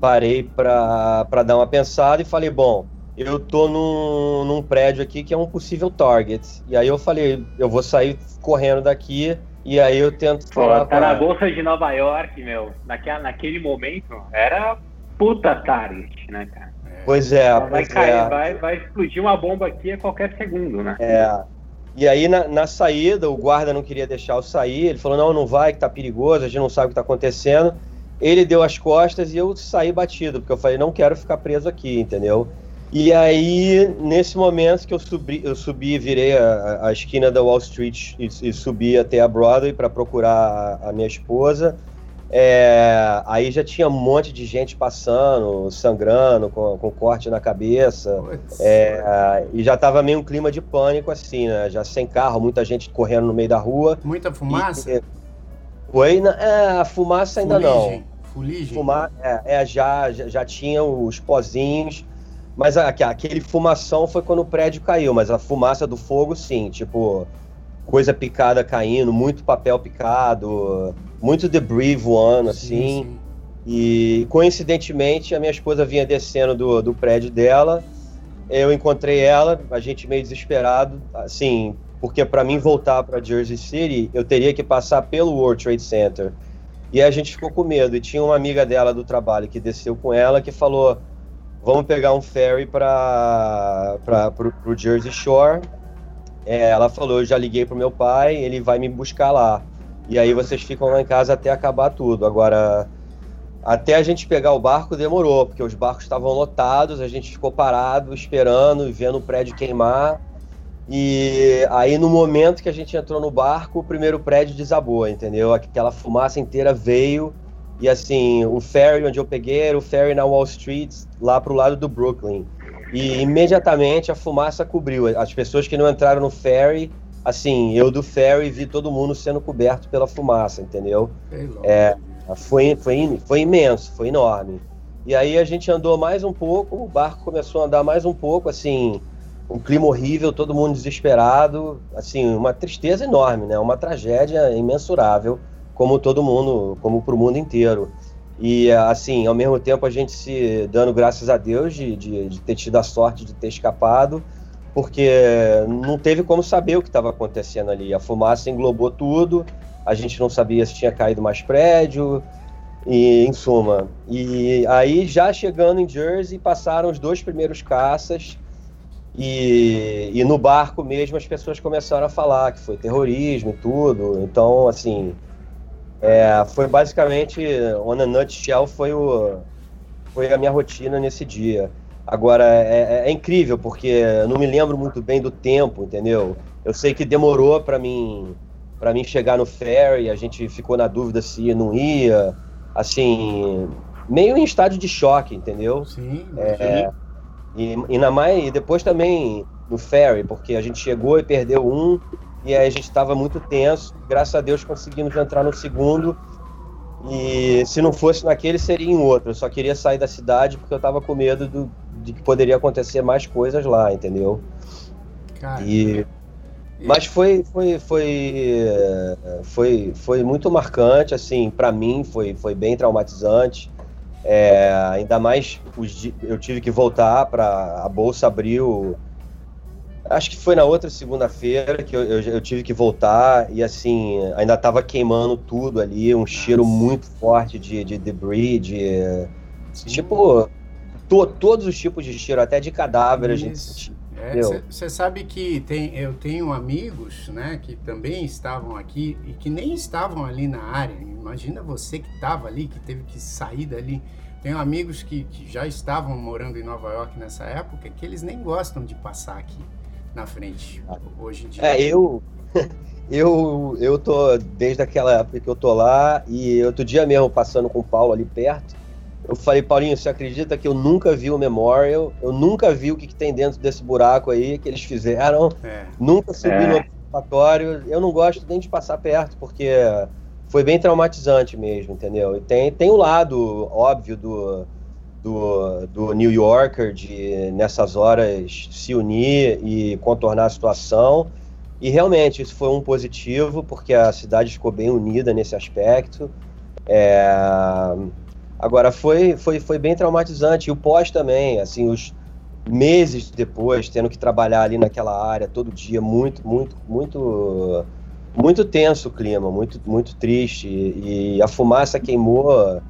parei para dar uma pensada e falei, bom, eu tô num, num prédio aqui que é um possível target. E aí eu falei, eu vou sair correndo daqui e aí eu tento Pô, falar. Tá na Bolsa de Nova York, meu. Naquela, naquele momento, era puta target, né, cara? Pois é. Vai, pois cair, é. Vai, vai explodir uma bomba aqui a qualquer segundo, né? É. E aí, na, na, saída, o guarda não queria deixar eu sair. Ele falou: não, não vai, que tá perigoso, a gente não sabe o que tá acontecendo. Ele deu as costas e eu saí batido, porque eu falei: não quero ficar preso aqui, entendeu? E aí, nesse momento que eu subi, eu subi e virei a, a esquina da Wall Street e, e subi até a Broadway para procurar a, a, minha esposa, é, aí já tinha um monte de gente passando, sangrando, com, com corte na cabeça. É, e já tava meio um clima de pânico, assim, né? Já sem carro, muita gente correndo no meio da rua. Muita fumaça? E, foi, é, a fumaça ainda Fuligem. não. Fuligem? Fuma, é, é já, já, já tinha os pozinhos mas aquele fumação foi quando o prédio caiu, mas a fumaça do fogo, sim, tipo, coisa picada caindo, muito papel picado, muito debris voando, assim. Sim, sim. E coincidentemente a minha esposa vinha descendo do, do prédio dela, eu encontrei ela, a gente meio desesperado, assim, porque para mim voltar para Jersey City eu teria que passar pelo World Trade Center. E a gente ficou com medo. E tinha uma amiga dela do trabalho que desceu com ela que falou: vamos pegar um ferry para o Jersey Shore. É, ela falou, eu já liguei pro meu pai, ele vai me buscar lá. E aí vocês ficam lá em casa até acabar tudo. Agora, até a gente pegar o barco demorou, porque os barcos estavam lotados, a gente ficou parado, esperando, vendo o prédio queimar. E aí, no momento que a gente entrou no barco, o primeiro prédio desabou, entendeu? Aquela fumaça inteira veio e assim, o ferry onde eu peguei era o ferry na Wall Street, lá pro lado do Brooklyn. E imediatamente a fumaça cobriu. As pessoas que não entraram no ferry, assim, eu do ferry vi todo mundo sendo coberto pela fumaça, entendeu? É, foi, foi, foi imenso, foi enorme. E aí a gente andou mais um pouco, o barco começou a andar mais um pouco, assim, um clima horrível, todo mundo desesperado, assim, uma tristeza enorme, né? Uma tragédia imensurável como todo mundo, como para o mundo inteiro. E assim, ao mesmo tempo a gente se dando graças a Deus de, de, de ter tido a sorte de ter escapado, porque não teve como saber o que estava acontecendo ali. A fumaça englobou tudo, a gente não sabia se tinha caído mais prédio, e em suma. E aí, já chegando em Jersey, passaram os dois primeiros caças, e, e no barco mesmo as pessoas começaram a falar que foi terrorismo e tudo. Então, assim, é, foi basicamente, on a nutshell, foi, o, foi a minha rotina nesse dia. Agora, é, é, é incrível, porque eu não me lembro muito bem do tempo, entendeu? Eu sei que demorou para mim para mim chegar no ferry, a gente ficou na dúvida se não ia, assim, meio em estádio de choque, entendeu? Sim, é, e, e, na mais, e depois também no ferry, porque a gente chegou e perdeu um, e aí a gente estava muito tenso. Graças a Deus conseguimos entrar no segundo. E se não fosse naquele, seria em outro. Eu só queria sair da cidade porque eu estava com medo do, de que poderia acontecer mais coisas lá, entendeu? Cara, e, mas foi, foi, foi, foi, foi muito marcante, assim, para mim foi, foi bem traumatizante. É, ainda mais eu tive que voltar para a bolsa abriu Acho que foi na outra segunda-feira que eu, eu, eu, tive que voltar e assim, ainda estava queimando tudo ali, um cheiro muito forte de, de debris, de. Sim. Tipo, to, todos os tipos de cheiro, até de cadáver isso, a gente sentia. Você é, sabe que tem, eu tenho amigos né, que também estavam aqui e que nem estavam ali na área. Imagina você que estava ali, que teve que sair dali. Tenho amigos que, que, já estavam morando em Nova York nessa época que eles nem gostam de passar aqui na frente hoje em dia. É, eu, *laughs* eu, eu tô desde aquela época que eu tô lá e outro dia mesmo passando com o Paulo ali perto eu falei, Paulinho, você acredita que eu nunca vi o Memorial? Eu nunca vi o que, que tem dentro desse buraco aí que eles fizeram. É. Nunca subi é. no observatório. Eu não gosto nem de passar perto, porque foi bem traumatizante mesmo, entendeu? E tem, tem o lado óbvio do, do, do New Yorker de, nessas horas, se unir e contornar a situação. E realmente isso foi um positivo, porque a cidade ficou bem unida nesse aspecto. É Agora, foi, foi, foi bem traumatizante. E o pós também, assim, os meses depois, tendo que trabalhar ali naquela área todo dia, muito, muito, muito, muito tenso o clima, muito, muito triste. E, a fumaça queimou,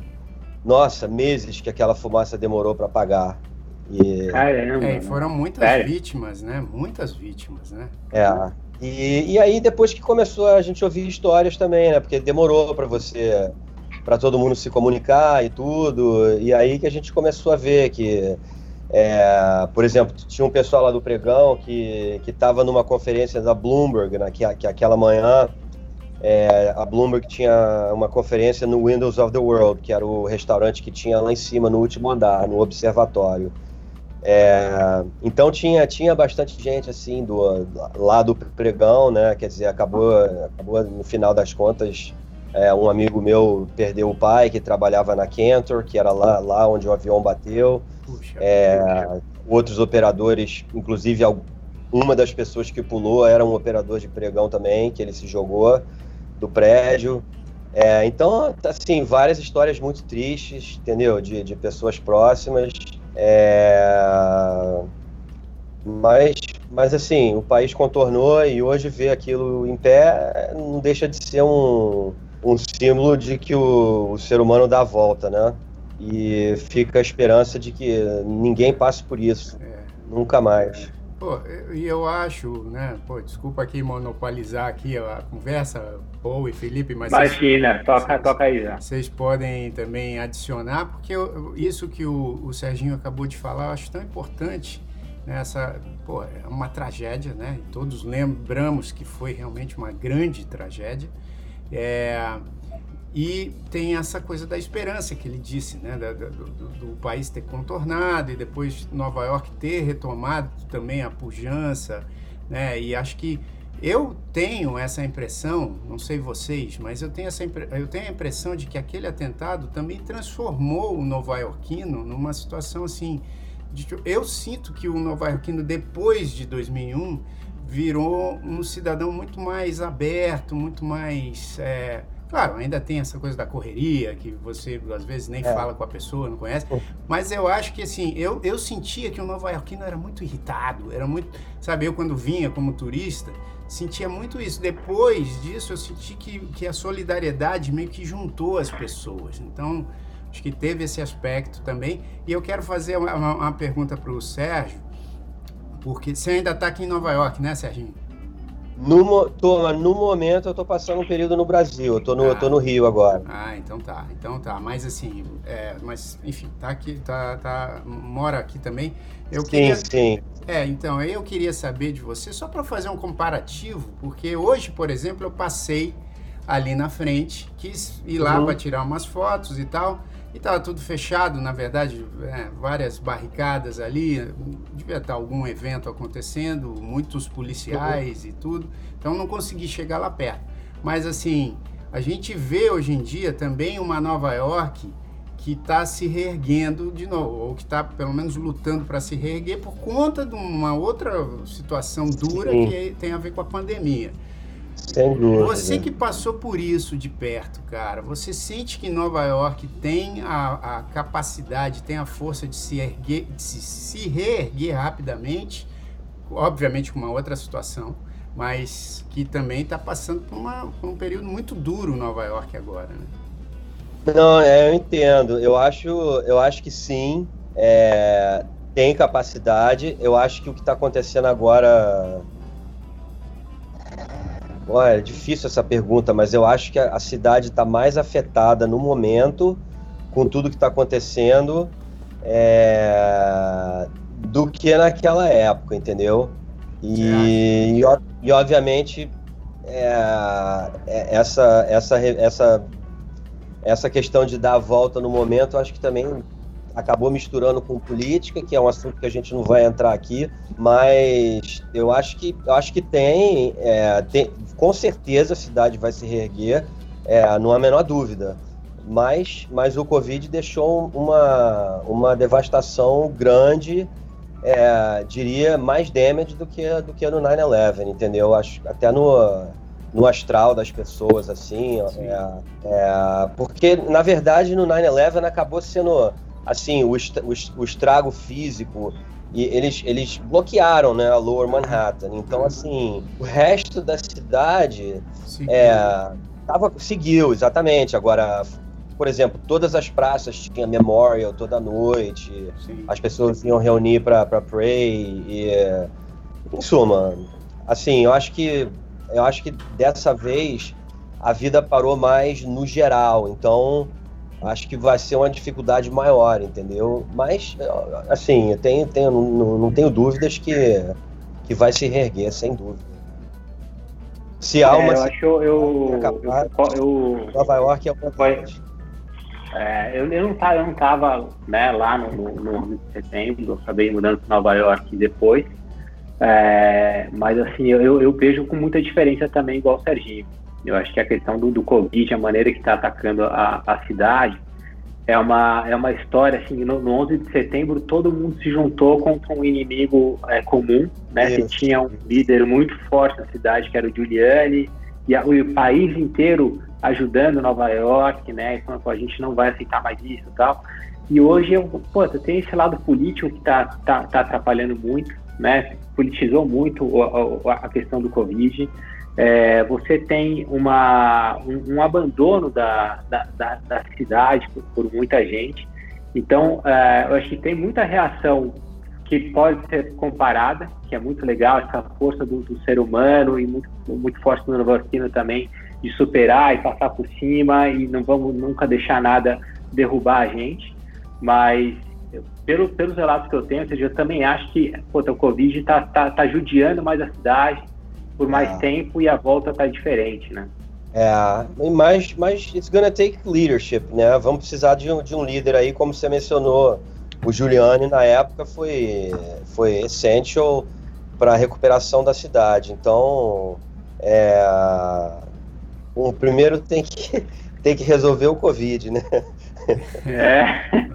nossa, meses que aquela fumaça demorou para apagar. E... Caramba. É, foram muitas Sério? vítimas, né? Muitas vítimas, né? É. E, e aí, depois que começou a gente ouvir histórias também, né? Porque demorou para você para todo mundo se comunicar e tudo. E aí que a gente começou a ver que, é, por exemplo, tinha um pessoal lá do Pregão que estava numa conferência da Bloomberg, né, que, que aquela manhã é, a Bloomberg tinha uma conferência no Windows of the World, que era o restaurante que tinha lá em cima, no último andar, no observatório. É, então tinha, tinha bastante gente assim do, lá do pregão, né? Quer dizer, acabou, acabou no final das contas é, um amigo meu perdeu o pai, que trabalhava na Cantor, que era lá, lá onde o avião bateu. Puxa, é, outros operadores, inclusive uma das pessoas que pulou era um operador de pregão também, que ele se jogou do prédio. É, então, assim, várias histórias muito tristes, entendeu? De, de pessoas próximas. É... Mas, mas, assim, o país contornou e hoje ver aquilo em pé não deixa de ser um, um símbolo de que o, o ser humano dá a volta, né? E fica a esperança de que ninguém passe por isso. É. Nunca mais. Pô, e eu acho, né? Pô, desculpa aqui monopolizar aqui a conversa, Paul e Felipe, mas. Imagina, vocês, toca, vocês, toca aí já. Vocês podem também adicionar, porque eu, isso que o, o Serginho acabou de falar, eu acho tão importante. Né? Essa, pô, é uma tragédia, né? Todos lembramos que foi realmente uma grande tragédia. É, e tem essa coisa da esperança que ele disse, né, do, do, país ter contornado e depois Nova York ter retomado também a pujança, né, e acho que eu tenho essa impressão, não sei vocês, mas eu tenho, essa, eu tenho a impressão de que aquele atentado também transformou o nova-iorquino numa situação assim, de, eu sinto que o nova-iorquino depois de 2001 virou um cidadão muito mais aberto, muito mais. É, claro, ainda tem essa coisa da correria, que você às vezes nem é. fala com a pessoa, não conhece, mas eu acho que assim, eu, eu sentia que o nova iorquino era muito irritado, era muito. Sabe, eu quando vinha como turista, sentia muito isso. Depois disso, eu senti que, que a solidariedade meio que juntou as pessoas. Então, acho que teve esse aspecto também. E eu quero fazer uma, uma pergunta para o Sérgio porque você ainda está aqui em Nova York, né, Serginho? No, tô, no momento eu estou passando um período no Brasil, eu tô no, ah, tô no Rio agora. Ah, então tá, então tá. Mas assim, é, mas enfim, tá aqui, tá, tá, mora aqui também. Eu sim, queria, sim. É, então, eu queria saber de você, só para fazer um comparativo, porque hoje, por exemplo, eu passei ali na frente, quis ir lá uhum. para tirar umas fotos e tal. E estava tudo fechado, na verdade, é, várias barricadas ali, devia estar algum evento acontecendo, muitos policiais e tudo, então não consegui chegar lá perto. Mas assim, a gente vê hoje em dia também uma Nova York que está se reerguendo de novo, ou que está pelo menos lutando para se reerguer por conta de uma outra situação dura Sim. que tem a ver com a pandemia. Sem dúvida. Você que passou por isso de perto, cara, você sente que Nova York tem a, a capacidade, tem a força de se, erguer, de se, se reerguer rapidamente, obviamente com uma outra situação, mas que também está passando por, uma, por, um período muito duro Nova York agora, né? Não, é, eu entendo. Eu acho, eu acho que sim. É, tem capacidade. Eu acho que o que está acontecendo agora. Olha, é difícil essa pergunta, mas eu acho que a, cidade está mais afetada no momento com tudo que está acontecendo é, do que naquela época, entendeu? E, e, e obviamente é, é, essa, essa, essa, essa questão de dar a volta no momento, acho que também acabou misturando com política, que é um assunto que a gente não vai entrar aqui, mas eu acho que, eu acho que tem, é, tem com certeza a cidade vai se reerguer, é, não há a menor dúvida. Mas, mas o Covid deixou uma, uma devastação grande, é, diria, mais damage do que, do que no 9-11, entendeu? Acho, até no, no astral das pessoas, assim. É, é, porque, na verdade, no 9-11 acabou sendo assim, o, o, o estrago físico e eles, eles bloquearam né, a Lower Manhattan. Então, assim, o resto da cidade seguiu. É, tava, seguiu, exatamente. Agora, por exemplo, todas as praças tinham memorial toda noite, Sim. as pessoas iam reunir para pray. E, em suma, assim, eu acho que eu acho que dessa vez a vida parou mais no geral. Então, acho que vai ser uma dificuldade maior, entendeu? Mas, assim, eu tenho, tenho, não, não tenho dúvidas que, que vai se reerguer, sem dúvida. Se há uma. É, eu acho eu, eu, eu, Nova York é uma é, eu, eu, não tava, eu não tava né, lá no, no, no setembro, eu acabei mudando para Nova York depois. É, mas assim, eu, eu vejo com muita diferença também, igual o Serginho. Eu acho que a questão do, do Covid, a maneira que está atacando a, a cidade, é uma, é uma história, assim, no, no 11 de setembro todo mundo se juntou contra um inimigo é, comum, né, que tinha um líder muito forte na cidade, que era o Giuliani, e a, o país inteiro ajudando Nova York, né, falando, a gente não vai aceitar mais isso e tal. E hoje, eu, pô, tem esse lado político que está tá, tá atrapalhando muito, né, politizou muito a, a questão do Covid, é, você tem uma, um, um abandono da, da, da, da cidade por, por, muita gente. Então, é, eu acho que tem muita reação que pode ser comparada, que é muito legal, essa força do, do ser humano e muito, muito forte no Novarquino também, de superar e passar por cima e não vamos nunca deixar nada derrubar a gente. Mas, pelo, pelos relatos que eu tenho, eu também acho que pô, o Covid está tá, tá judiando mais a cidade, por mais é. tempo e a volta tá diferente, né? É, mas, mas it's gonna take leadership, né? Vamos precisar de um, de um líder aí, como você mencionou, o Giuliani na época foi, foi essential para a recuperação da cidade. Então, é, o primeiro tem que, *laughs* tem que resolver o Covid, né? É.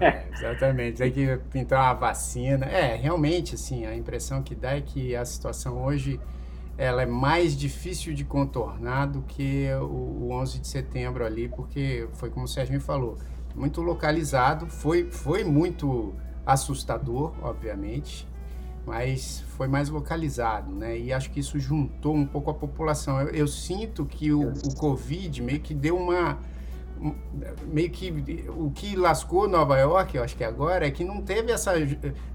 *laughs* é. exatamente, tem que pintar uma vacina. É, realmente, assim, a impressão que dá é que a situação hoje ela é mais difícil de contornar do que o, o 11 de setembro ali, porque foi como o Sérgio falou, muito localizado, foi, foi muito assustador, obviamente, mas foi mais localizado, né? E acho que isso juntou um pouco a população. Eu, eu sinto que o, o Covid meio que deu uma meio que o que lascou Nova York, eu acho que agora, é que não teve essa,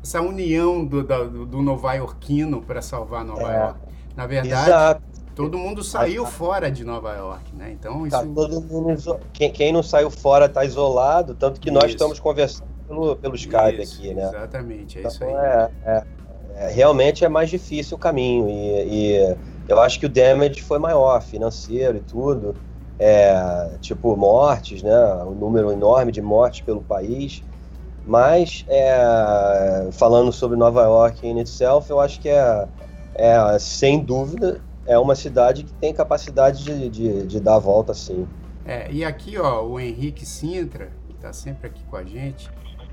essa união do, do, do nova-iorquino para salvar Nova é. York. Na verdade, Exato. todo mundo saiu tá, fora de Nova York, né? Então tá isso... todo mundo quem, quem não saiu fora está isolado, tanto que isso. nós estamos conversando pelo, pelo Skype isso, aqui, né? Exatamente, é então, isso aí. É, é, é, realmente é mais difícil o caminho e, e, eu acho que o damage foi maior, financeiro e tudo. É, tipo mortes, né? Um número enorme de mortes pelo país. Mas é, falando sobre Nova York in itself, eu acho que é é, sem dúvida, é uma cidade que tem capacidade de, de, de dar a volta, sim. É, e aqui, ó, o Henrique Sintra, que está sempre aqui com a gente,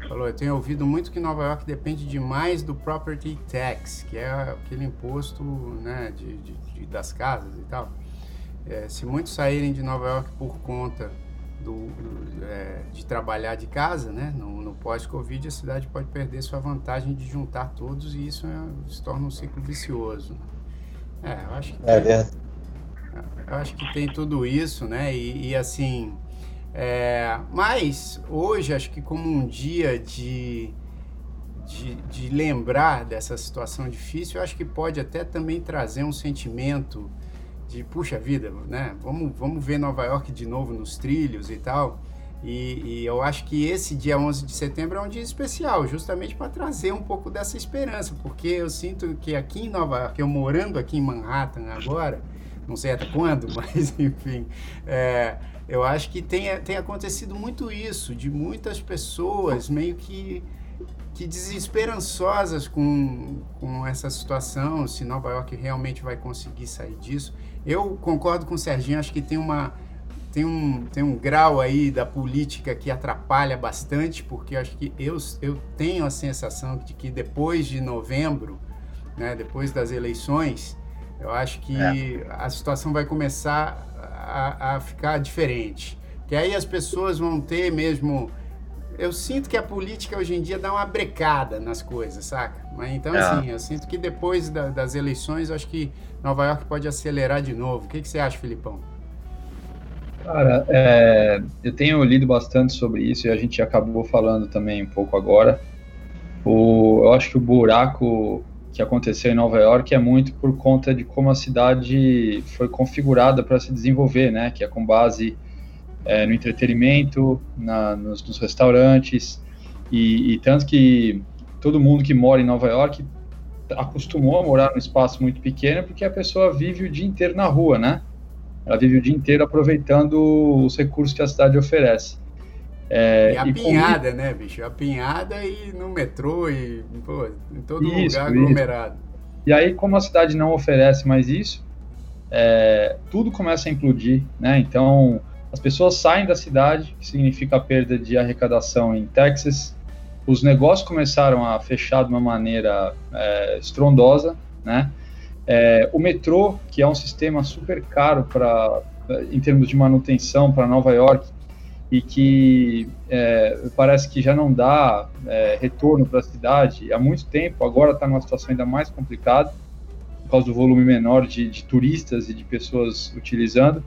falou: Eu tenho ouvido muito que Nova York depende demais do property tax, que é aquele imposto né, de, de, de das casas e tal. É, se muitos saírem de Nova York por conta do, do, é, de trabalhar de casa, né? No, no pós-Covid, a cidade pode perder sua vantagem de juntar todos e isso é, se torna um ciclo vicioso. É, eu acho que é tem, é Eu acho que tem tudo isso, né? E, e assim, é, mas hoje acho que como um dia de, de, de lembrar dessa situação difícil, eu acho que pode até também trazer um sentimento de, puxa vida, né? Vamos, vamos ver Nova York de novo nos trilhos e tal. E, e, eu acho que esse dia 11 de setembro é um dia especial, justamente para trazer um pouco dessa esperança, porque eu sinto que aqui em Nova York, eu morando aqui em Manhattan agora, não sei até quando, *laughs* mas enfim, é, eu acho que tem, tem acontecido muito isso, de muitas pessoas meio que, que desesperançosas com, com essa situação, se Nova York realmente vai conseguir sair disso. Eu concordo com o Serginho, acho que tem uma tem um, tem um grau aí da política que atrapalha bastante, porque acho que eu, eu tenho a sensação de que depois de novembro, né, depois das eleições, eu acho que é. a situação vai começar a, a, ficar diferente. Que aí as pessoas vão ter mesmo. Eu sinto que a política hoje em dia dá uma brecada nas coisas, saca? Mas então, é. assim, eu sinto que depois da, das eleições, acho que Nova York pode acelerar de novo. O que, que você acha, Filipão? Cara, é, eu tenho lido bastante sobre isso e a gente acabou falando também um pouco agora. O, eu acho que o buraco que aconteceu em Nova York é muito por conta de como a cidade foi configurada para se desenvolver, né? Que é com base é, no entretenimento, na, nos, nos, restaurantes e, e tanto que todo mundo que mora em Nova York acostumou a morar num espaço muito pequeno porque a pessoa vive o dia inteiro na rua, né? Ela vive o dia inteiro aproveitando os recursos que a cidade oferece. É, e a e pinhada, com... né, bicho? A pinhada e no metrô e pô, em todo isso, lugar aglomerado. Isso. E aí, como a cidade não oferece mais isso, é, tudo começa a implodir, né? Então, as pessoas saem da cidade, que significa a perda de arrecadação em Texas. Os negócios começaram a fechar de uma maneira é, estrondosa, né? É, o metrô, que é um sistema super caro para em termos de manutenção para Nova York e que é, parece que já não dá é, retorno para a cidade há muito tempo, agora está numa situação ainda mais complicada por causa do volume menor de, de turistas e de pessoas utilizando.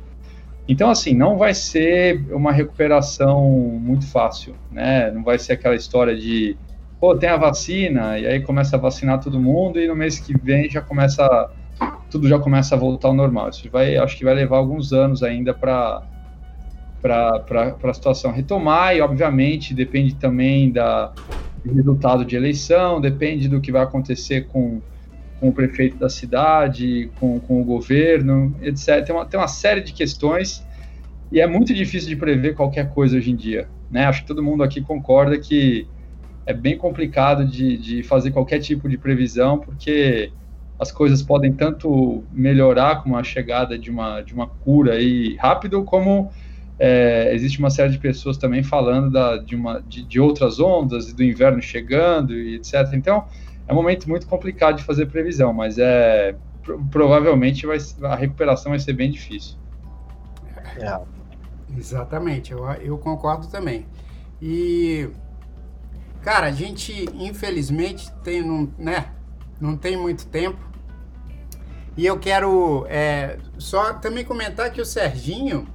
Então, assim, não vai ser uma recuperação muito fácil, né? Não vai ser aquela história de pô, tem a vacina, e aí começa a vacinar todo mundo, e no mês que vem já começa, tudo já começa a voltar ao normal. Isso vai, acho que vai levar alguns anos ainda para para a situação retomar, e obviamente depende também da, do resultado de eleição, depende do que vai acontecer com, com o prefeito da cidade, com, com o governo, etc. Tem uma, tem uma série de questões e é muito difícil de prever qualquer coisa hoje em dia. Né? Acho que todo mundo aqui concorda que é bem complicado de, de fazer qualquer tipo de previsão, porque as coisas podem tanto melhorar com a chegada de uma, de uma cura aí rápido, como é, existe uma série de pessoas também falando da, de, uma, de, de outras ondas, do inverno chegando e etc. Então, é um momento muito complicado de fazer previsão, mas é provavelmente vai, a recuperação vai ser bem difícil. É. Exatamente, eu, eu concordo também. E Cara, a gente infelizmente tem, não, né, não tem muito tempo. E eu quero é, só também comentar que o Serginho,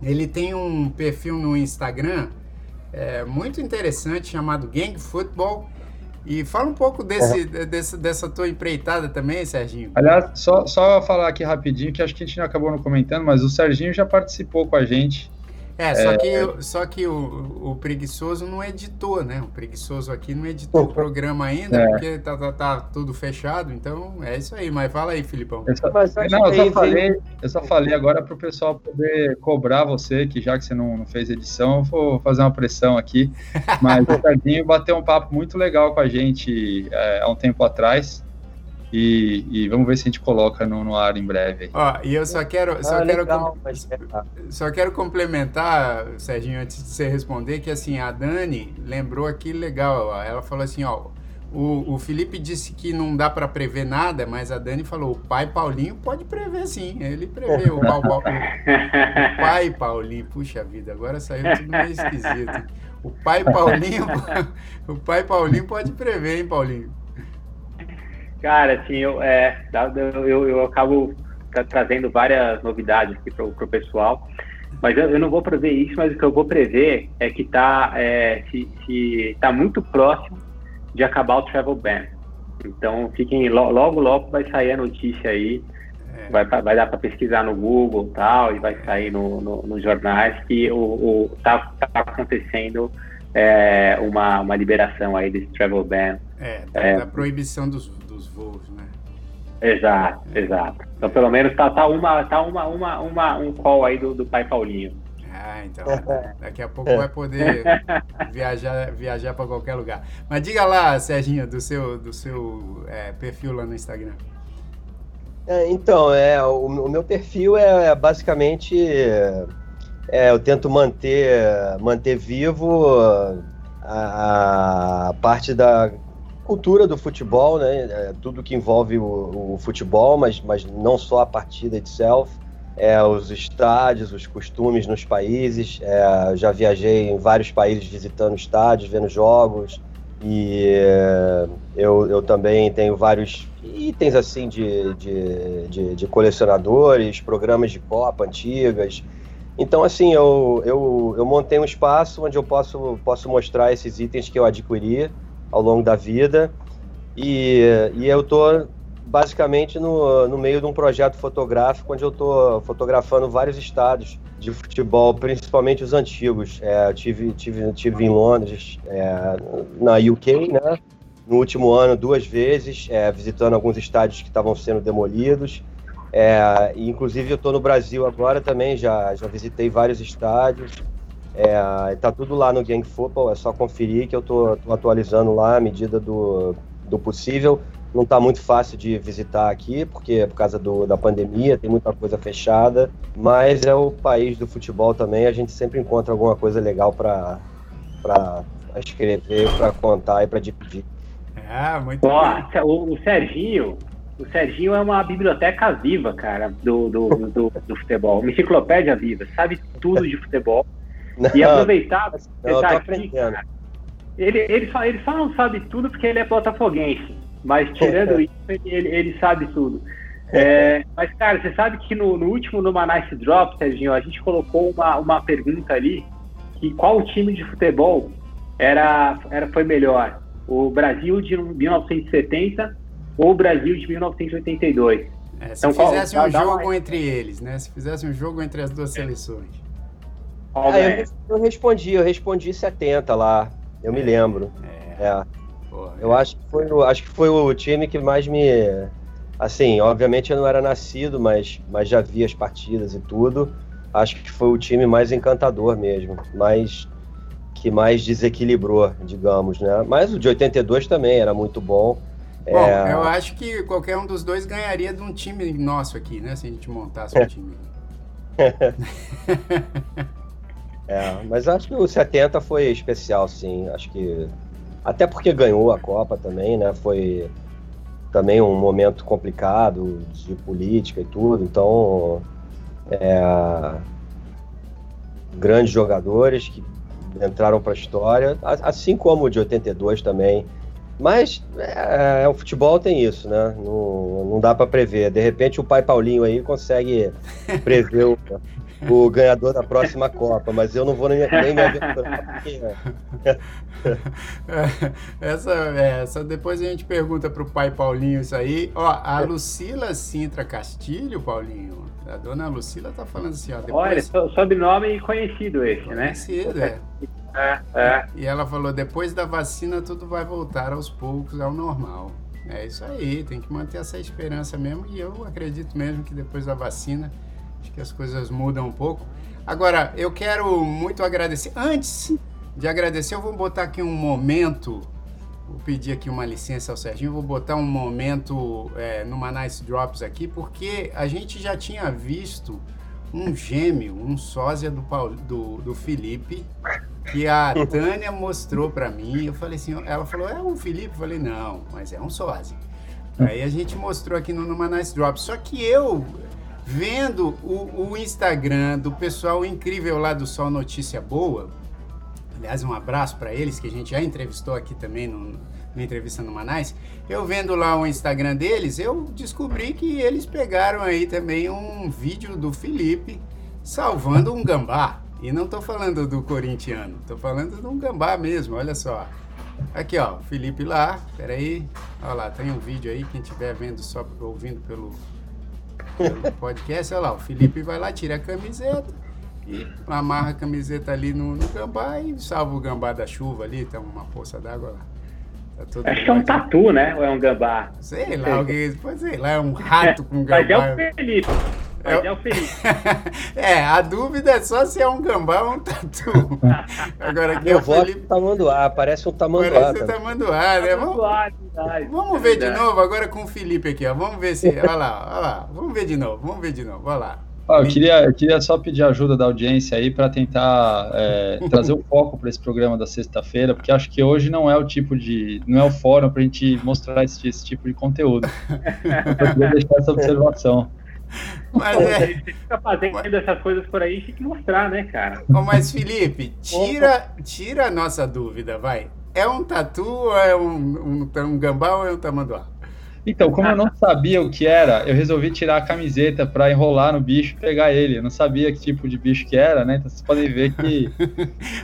ele tem um perfil no Instagram é, muito interessante chamado Gang Football. E fala um pouco desse, uhum. desse, dessa tua empreitada também, Serginho. Aliás, só, só falar aqui rapidinho, que acho que a gente não acabou não comentando, mas o Serginho já participou com a gente é, só é... que, só que o, o preguiçoso não editou, né? O preguiçoso aqui não editou o programa ainda, é. porque tá, tá, tá, tudo fechado, então é isso aí. Mas fala aí, Filipão. Eu só, não, eu só, falei, eu só falei agora para o pessoal poder cobrar você, que já que você não, não, fez edição, eu vou fazer uma pressão aqui. Mas o *laughs* Tardinho bateu um papo muito legal com a gente é, há um tempo atrás. E, e, vamos ver se a gente coloca no, no ar em breve. Ó, e eu só quero, só, ah, quero legal, só quero complementar, Serginho, antes de você responder, que assim, a Dani lembrou aqui legal, ó, ela falou assim, ó, o, o Felipe disse que não dá para prever nada, mas a Dani falou, o pai Paulinho pode prever sim, ele prevê o, o, o, o pai Paulinho, puxa vida, agora saiu tudo meio esquisito. O pai Paulinho, *laughs* o pai Paulinho pode prever, hein, Paulinho? Cara, assim, eu, é, eu, eu acabo trazendo várias novidades aqui para o pessoal, mas eu, eu, não vou prever isso, mas o que eu vou prever é que tá, é, se, se tá muito próximo de acabar o travel ban. Então, fiquem logo, logo vai sair a notícia aí. É. Vai, vai dar para pesquisar no Google tal, e vai sair no, no, nos jornais que o, o tá, tá acontecendo é, uma, uma liberação aí desse travel ban. É, da, é, da proibição dos, dos voos, né? Exato, é. exato. Então pelo menos tá, tá, uma, tá uma, uma, uma, um call aí do, do pai Paulinho. Ah, então. Daqui a pouco vai poder *laughs* viajar, viajar para qualquer lugar. Mas diga lá, Serginho, do seu, do seu é, perfil lá no Instagram. É, então, é, o, o, meu perfil é, é basicamente é, eu tento manter, manter vivo a, a, parte da cultura do futebol, né? É, tudo que envolve o, o, futebol, mas, mas não só a partida itself. É, os estádios, os costumes nos países. É, já viajei em vários países visitando estádios, vendo jogos. E é, eu, eu também tenho vários itens assim de, de, de, de colecionadores, programas de Copa antigas. Então, assim, eu, eu, eu montei um espaço onde eu posso, posso mostrar esses itens que eu adquiri ao longo da vida. E, e eu estou basicamente no, no meio de um projeto fotográfico onde eu estou fotografando vários estados de futebol, principalmente os antigos. É, tive, tive, tive em Londres, é, na UK, né? No último ano, duas vezes, é, visitando alguns estádios que estavam sendo demolidos. É, inclusive eu estou no Brasil agora também, já, já visitei vários estádios. É, tá tudo lá no Gang Football, é só conferir que eu tô, tô atualizando lá à medida do, do possível. Não está muito fácil de visitar aqui, porque é por causa do, da pandemia, tem muita coisa fechada, mas é o país do futebol também, a gente sempre encontra alguma coisa legal para escrever, para contar e para dividir. Ah, muito bom. O, o Serginho, o Serginho é uma biblioteca viva, cara, do, do, do, do futebol. Uma enciclopédia viva, sabe tudo de futebol. Não, e aproveitar, não, tá aqui, cara, ele, ele, só, ele só não sabe tudo porque ele é botafoguense. Mas tirando *laughs* isso, ele, ele sabe tudo. É, *laughs* mas, cara, você sabe que no, no último Numa Nice Drop, Serginho, a gente colocou uma, uma pergunta ali que qual time de futebol era, era, foi melhor? O Brasil de 1970 ou o Brasil de 1982. É, se então, fizesse qual, um jogo uma... entre eles, né? Se fizesse um jogo entre as duas é. seleções. Ah, eu, eu, respondi, eu respondi 70 lá, eu me lembro. É. é. eu acho que, foi, acho que foi o time que mais me. Assim, obviamente eu não era nascido, mas, mas já vi as partidas e tudo. Acho que foi o time mais encantador mesmo, mais que mais desequilibrou, digamos, né? Mas o de 82 também era muito bom. Bom, é... eu acho que qualquer um dos dois ganharia de um time nosso aqui, né? Se a gente montasse um time. *laughs* é, mas acho que o 70 foi especial, sim. Acho que. Até porque ganhou a Copa também, né? Foi também um momento complicado de política e tudo. Então. É, grandes jogadores que entraram para a história, assim como o de 82 também mas é, é, o futebol tem isso, né? Não, não dá para prever. De repente o pai Paulinho aí consegue prever o, o ganhador da próxima Copa, mas eu não vou nem, nem me aventurar. *laughs* essa, essa depois a gente pergunta pro pai Paulinho isso aí. Ó, a Lucila Sintra Castilho, Paulinho, a dona Lucila tá falando assim, ó. Depois... Olha, sobrenome conhecido esse, né? Conhecido, é. É, é. E ela falou: depois da vacina, tudo vai voltar aos poucos ao normal. É isso aí, tem que manter essa esperança mesmo. E eu acredito mesmo que depois da vacina, acho que as coisas mudam um pouco. Agora, eu quero muito agradecer. Antes de agradecer, eu vou botar aqui um momento. Vou pedir aqui uma licença ao Serginho. Vou botar um momento é, numa Nice Drops aqui, porque a gente já tinha visto um gêmeo, um sósia do, Paulo, do, do Felipe, que a Tânia mostrou para mim. Eu falei assim, ela falou, é um Felipe? Eu falei, não, mas é um sósia. Aí a gente mostrou aqui no Numa Nice Drop. Só que eu, vendo o, o, Instagram do pessoal incrível lá do Sol Notícia Boa, aliás, um abraço para eles, que a gente já entrevistou aqui também no, na entrevista no Manais, eu vendo lá o Instagram deles, eu descobri que eles pegaram aí também um vídeo do Felipe salvando um gambá. E não estou falando do corintiano, estou falando de um gambá mesmo, olha só. Aqui, ó, Felipe lá, peraí. Olha lá, tem um vídeo aí, quem estiver vendo só ouvindo pelo, pelo *laughs* podcast, olha lá, o Felipe vai lá, tira a camiseta e amarra a camiseta ali no, no gambá e salva o gambá da chuva ali, tem uma poça d'água lá. Tá Acho que é um tatu, né? Ou é um gambá? Sei lá, alguém, pode sei lá, é um rato com gambá. *laughs* Mas é o Felipe. Mas é, é o Felipe. *laughs* é, a dúvida é só se é um gambá ou um tatu. *laughs* Agora aqui Meu é o Felipe. tamanduá, parece um tamanduá. Parece um tamanduá, né? Vamos, vamos ver de novo agora com o Felipe aqui, ó. Vamos ver se. Olha lá, olha lá. Vamos ver de novo, vamos ver de novo. Olha lá. Ah, eu, queria, eu queria só pedir ajuda da audiência aí para tentar é, *laughs* trazer o um foco para esse programa da sexta-feira, porque acho que hoje não é o tipo de. não é o fórum para a gente mostrar esse, esse, tipo de conteúdo. Eu queria deixar essa observação. Mas é... Você fica fazendo essas coisas por aí, tem que mostrar, né, cara? mas Felipe, tira, tira a nossa dúvida, vai. É um tatu ou é um, um, um gambá ou é um tamanduá? Então, como eu não sabia o que era, eu resolvi tirar a camiseta para enrolar no bicho e pegar ele. Eu não sabia que tipo de bicho que era, né? Então vocês podem ver que,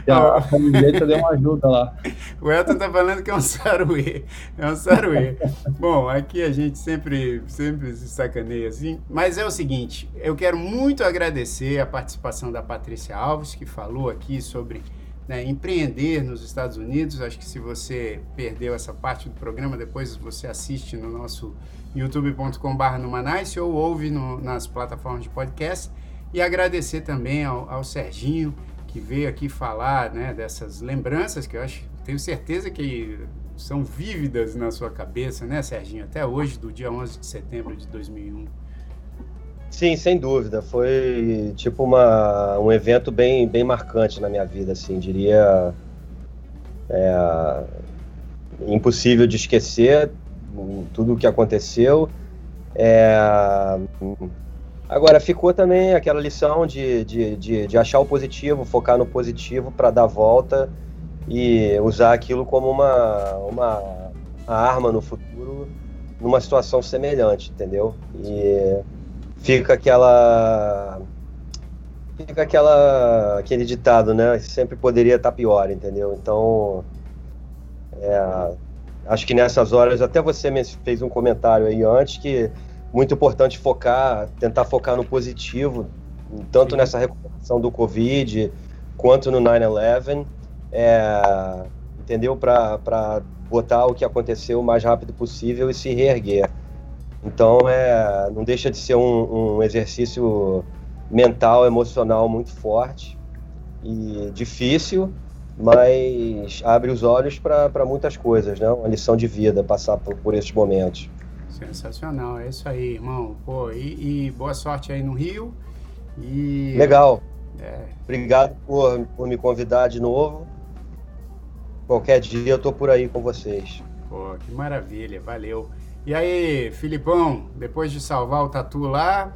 que *laughs* a, a, camiseta deu uma ajuda lá. O Elton tá falando que é um saruê. É um saruê. Bom, aqui a gente sempre, sempre se sacaneia assim. Mas é o seguinte, eu quero muito agradecer a participação da Patrícia Alves, que falou aqui sobre né, empreender nos Estados Unidos. Acho que se você perdeu essa parte do programa, depois você assiste no nosso youtube.com.br Numanice ou ouve no, nas plataformas de podcast. E agradecer também ao, ao, Serginho, que veio aqui falar né, dessas lembranças que eu acho, tenho certeza que são vívidas na sua cabeça, né, Serginho? Até hoje, do dia 11 de setembro de 2001. Sim, sem dúvida. Foi tipo uma, um evento bem, bem marcante na minha vida, assim, diria. É, impossível de esquecer tudo o que aconteceu. É, agora, ficou também aquela lição de, de, de, de achar o positivo, focar no positivo para dar volta e usar aquilo como uma, uma arma no futuro numa situação semelhante, entendeu? E fica aquela fica aquela aquele ditado, né? Sempre poderia estar pior, entendeu? Então, é, acho que nessas horas até você me fez um comentário aí antes que muito importante focar, tentar focar no positivo, tanto Sim. nessa recuperação do Covid quanto no 9/11, é, entendeu? Para botar o que aconteceu o mais rápido possível e se reerguer. Então, é, não deixa de ser um, um exercício mental, emocional muito forte e difícil, mas abre os olhos para muitas coisas, né? Uma lição de vida passar por, por esses momentos. Sensacional, é isso aí, irmão. Pô, e, e boa sorte aí no Rio. E... Legal. É. Obrigado por, por me convidar de novo. Qualquer dia eu tô por aí com vocês. Pô, que maravilha, valeu. E aí, Filipão, depois de salvar o tatu lá,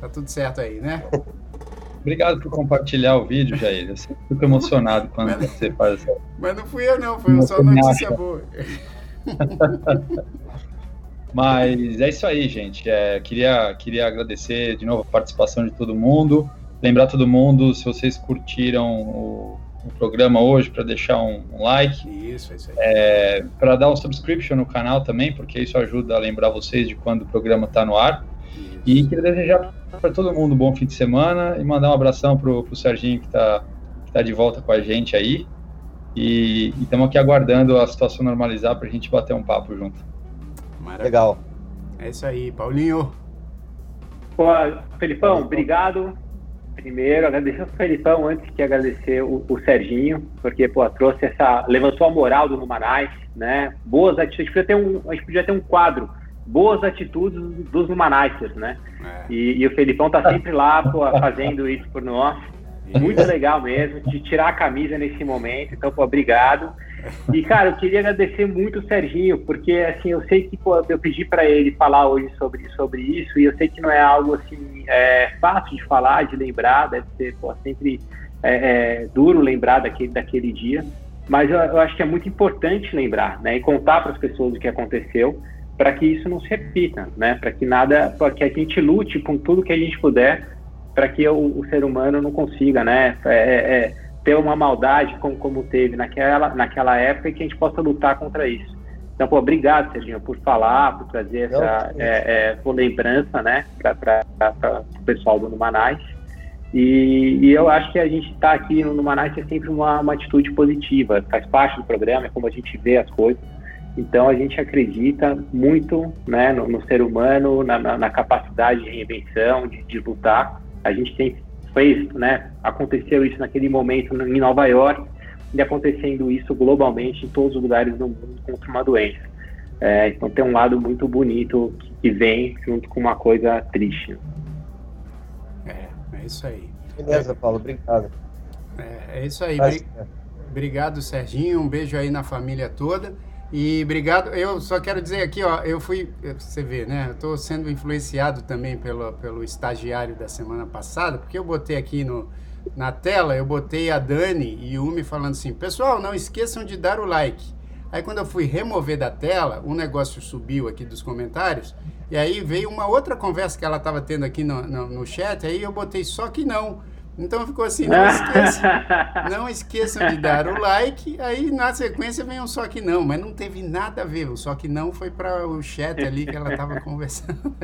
tá tudo certo aí, né? *laughs* Obrigado por compartilhar o vídeo, Jair. Eu sempre fico emocionado quando mas, você faz essa. Mas não fui eu, não, foi só notícia boa. *laughs* mas é isso aí, gente. É, queria, queria agradecer de novo a participação de todo mundo. Lembrar todo mundo, se vocês curtiram o, o programa hoje para deixar um, um, like. Isso, é isso aí. É, para dar um subscription no canal também, porque isso ajuda a lembrar vocês de quando o programa está no ar. Isso. E queria desejar para todo mundo um bom fim de semana e mandar um abração pro, pro Serginho que está que tá de volta com a gente aí. E estamos aqui aguardando a situação normalizar para a gente bater um papo junto. Maravilha. Legal. É isso aí, Paulinho. Pô, Felipão, obrigado primeiro, agradecer o Felipão antes que agradecer o, o, Serginho, porque, pô, trouxe essa. levantou a moral do Numanais, né? Boas atitudes. A gente podia ter um, a gente podia ter um quadro. Boas atitudes dos Numanaisers, né? É. E, e, o Felipão tá sempre lá, pô, fazendo isso por nós. Muito legal mesmo, de tirar a camisa nesse momento. Então, pô, obrigado. E, cara, eu queria agradecer muito o Serginho, porque, assim, eu sei que pô, eu pedi para ele falar hoje sobre, sobre isso, e eu sei que não é algo, assim, é, fácil de falar, de lembrar, deve ser pô, sempre é, é, duro lembrar daquele, daquele dia, mas eu, eu, acho que é muito importante lembrar, né, e contar para as pessoas o que aconteceu, para que isso não se repita, né, para que nada, para que a gente lute com tudo que a gente puder, para que o, o, ser humano não consiga, né, é, é, é ter uma maldade como, como teve naquela, naquela época e que a gente possa lutar contra isso. Então, pô, obrigado, Serginho, por falar, por trazer essa é, é, lembrança, né, para o pessoal do Numanais. E, e, eu acho que a gente está aqui no Numanais é sempre uma, uma atitude positiva, faz parte do programa, é como a gente vê as coisas. Então, a gente acredita muito né, no, no ser humano, na, na, na, capacidade de reinvenção, de, de lutar. A gente tem fez, né, aconteceu isso naquele momento em Nova York, e acontecendo isso globalmente em todos os lugares do mundo contra uma doença. É, então tem um lado muito bonito que vem junto com uma coisa triste. É, é isso aí. Beleza, Paulo, obrigado. É, é isso aí. Bri... Obrigado, Serginho. Um beijo aí na família toda. E obrigado. Eu só quero dizer aqui, ó, eu fui, você vê, né? Eu estou sendo influenciado também pelo, pelo estagiário da semana passada, porque eu botei aqui no, na tela, eu botei a Dani e o Umi falando assim: pessoal, não esqueçam de dar o like. Aí quando eu fui remover da tela, um negócio subiu aqui dos comentários, e aí veio uma outra conversa que ela estava tendo aqui no, no, no chat, aí eu botei só que não. Então ficou assim, não *laughs* esqueçam, não esqueçam de dar o like, aí na sequência vem um só que não, mas não teve nada a ver, o só que não foi para o chat ali que ela estava conversando.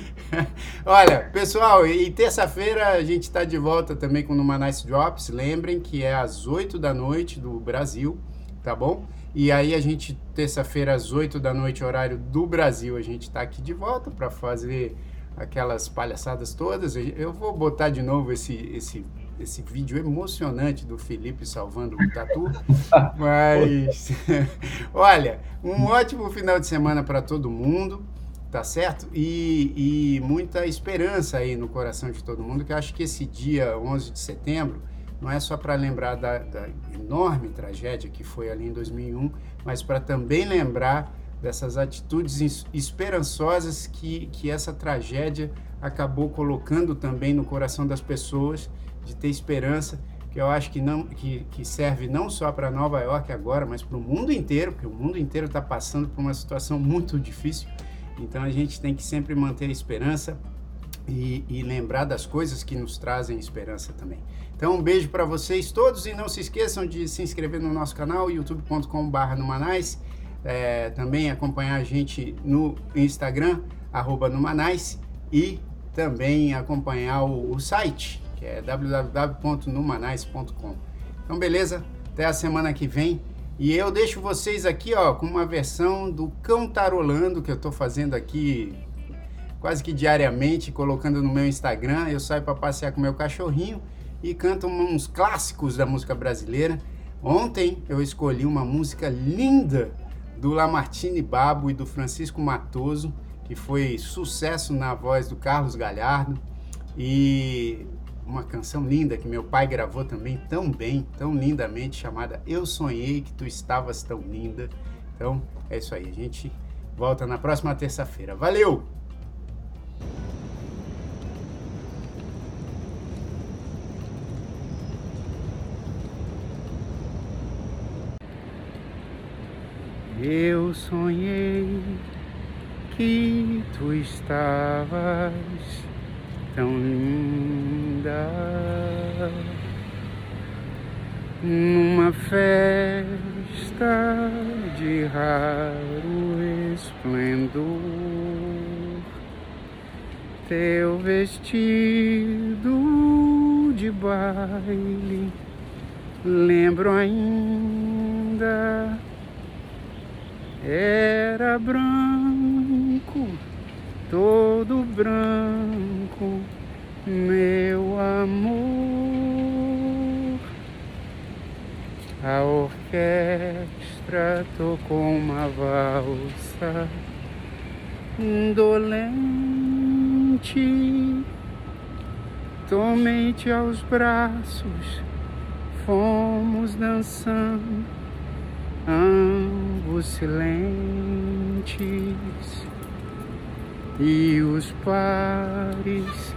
*laughs* Olha, pessoal, e terça-feira a gente está de volta também com o Numa Nice Drops, lembrem que é às 8 da noite do Brasil, tá bom? E aí a gente, terça-feira às 8 da noite, horário do Brasil, a gente está aqui de volta para fazer aquelas palhaçadas todas. Eu vou botar de novo esse, esse, esse vídeo emocionante do Felipe salvando o Tatu. *laughs* Mas, *laughs* olha, um ótimo final de semana para todo mundo, tá certo? E, e muita esperança aí no coração de todo mundo, que eu acho que esse dia 11 de setembro não é só para lembrar da, da enorme tragédia que foi ali em 2001, mas para também lembrar dessas atitudes esperançosas que, que essa tragédia acabou colocando também no coração das pessoas, de ter esperança, que eu acho que, não, que, que serve não só para Nova York agora, mas para o mundo inteiro, porque o mundo inteiro está passando por uma situação muito difícil. Então a gente tem que sempre manter a esperança e, e lembrar das coisas que nos trazem esperança também. Então um beijo para vocês todos e não se esqueçam de se inscrever no nosso canal youtube.com/numanais é, também acompanhar a gente no Instagram, arroba Numanais, e também acompanhar o, o site, que é www.numanais.com. Então, beleza? Até a semana que vem. E eu deixo vocês aqui, ó, com uma versão do Cão Tarolando, que eu estou fazendo aqui quase que diariamente, colocando no meu Instagram. Eu saio para passear com meu cachorrinho e canto uns clássicos da música brasileira. Ontem eu escolhi uma música linda do Lamartine Babo e do Francisco Matoso, que foi sucesso na voz do Carlos Galhardo. E uma canção linda que meu pai gravou também tão bem, tão lindamente, chamada Eu Sonhei que Tu Estavas Tão Linda. Então é isso aí, a gente volta na próxima terça-feira. Valeu! Eu sonhei que tu estavas tão linda numa festa de raro esplendor. Teu vestido de baile lembro ainda era branco, todo branco, meu amor. A orquestra tocou uma valsa indolente. Tomei-te aos braços, fomos dançando ambos silentes e os pares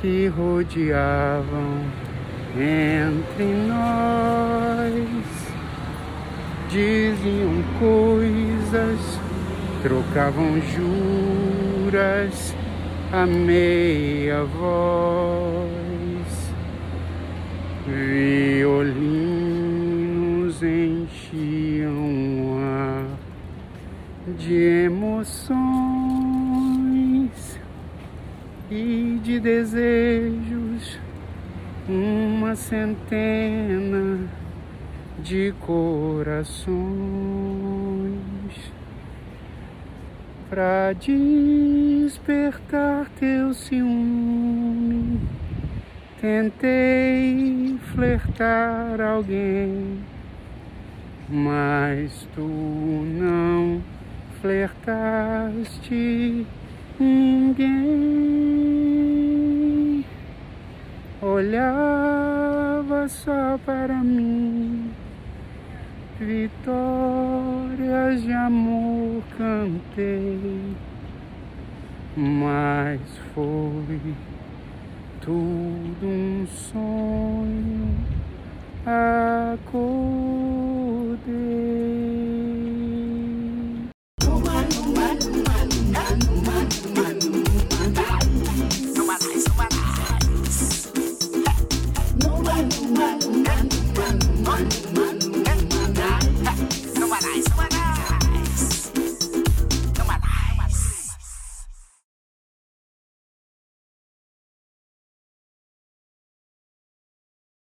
que rodeavam entre nós. Diziam coisas, trocavam juras a meia voz. Violinos enchiam de emoções e de desejos, uma centena de corações para despertar teu ciúme. Tentei flertar alguém, mas tu não flertaste ninguém. Olhava só para mim vitórias de amor cantei, mas foi tudo um sonho. Acordei. man, man, man, man, man.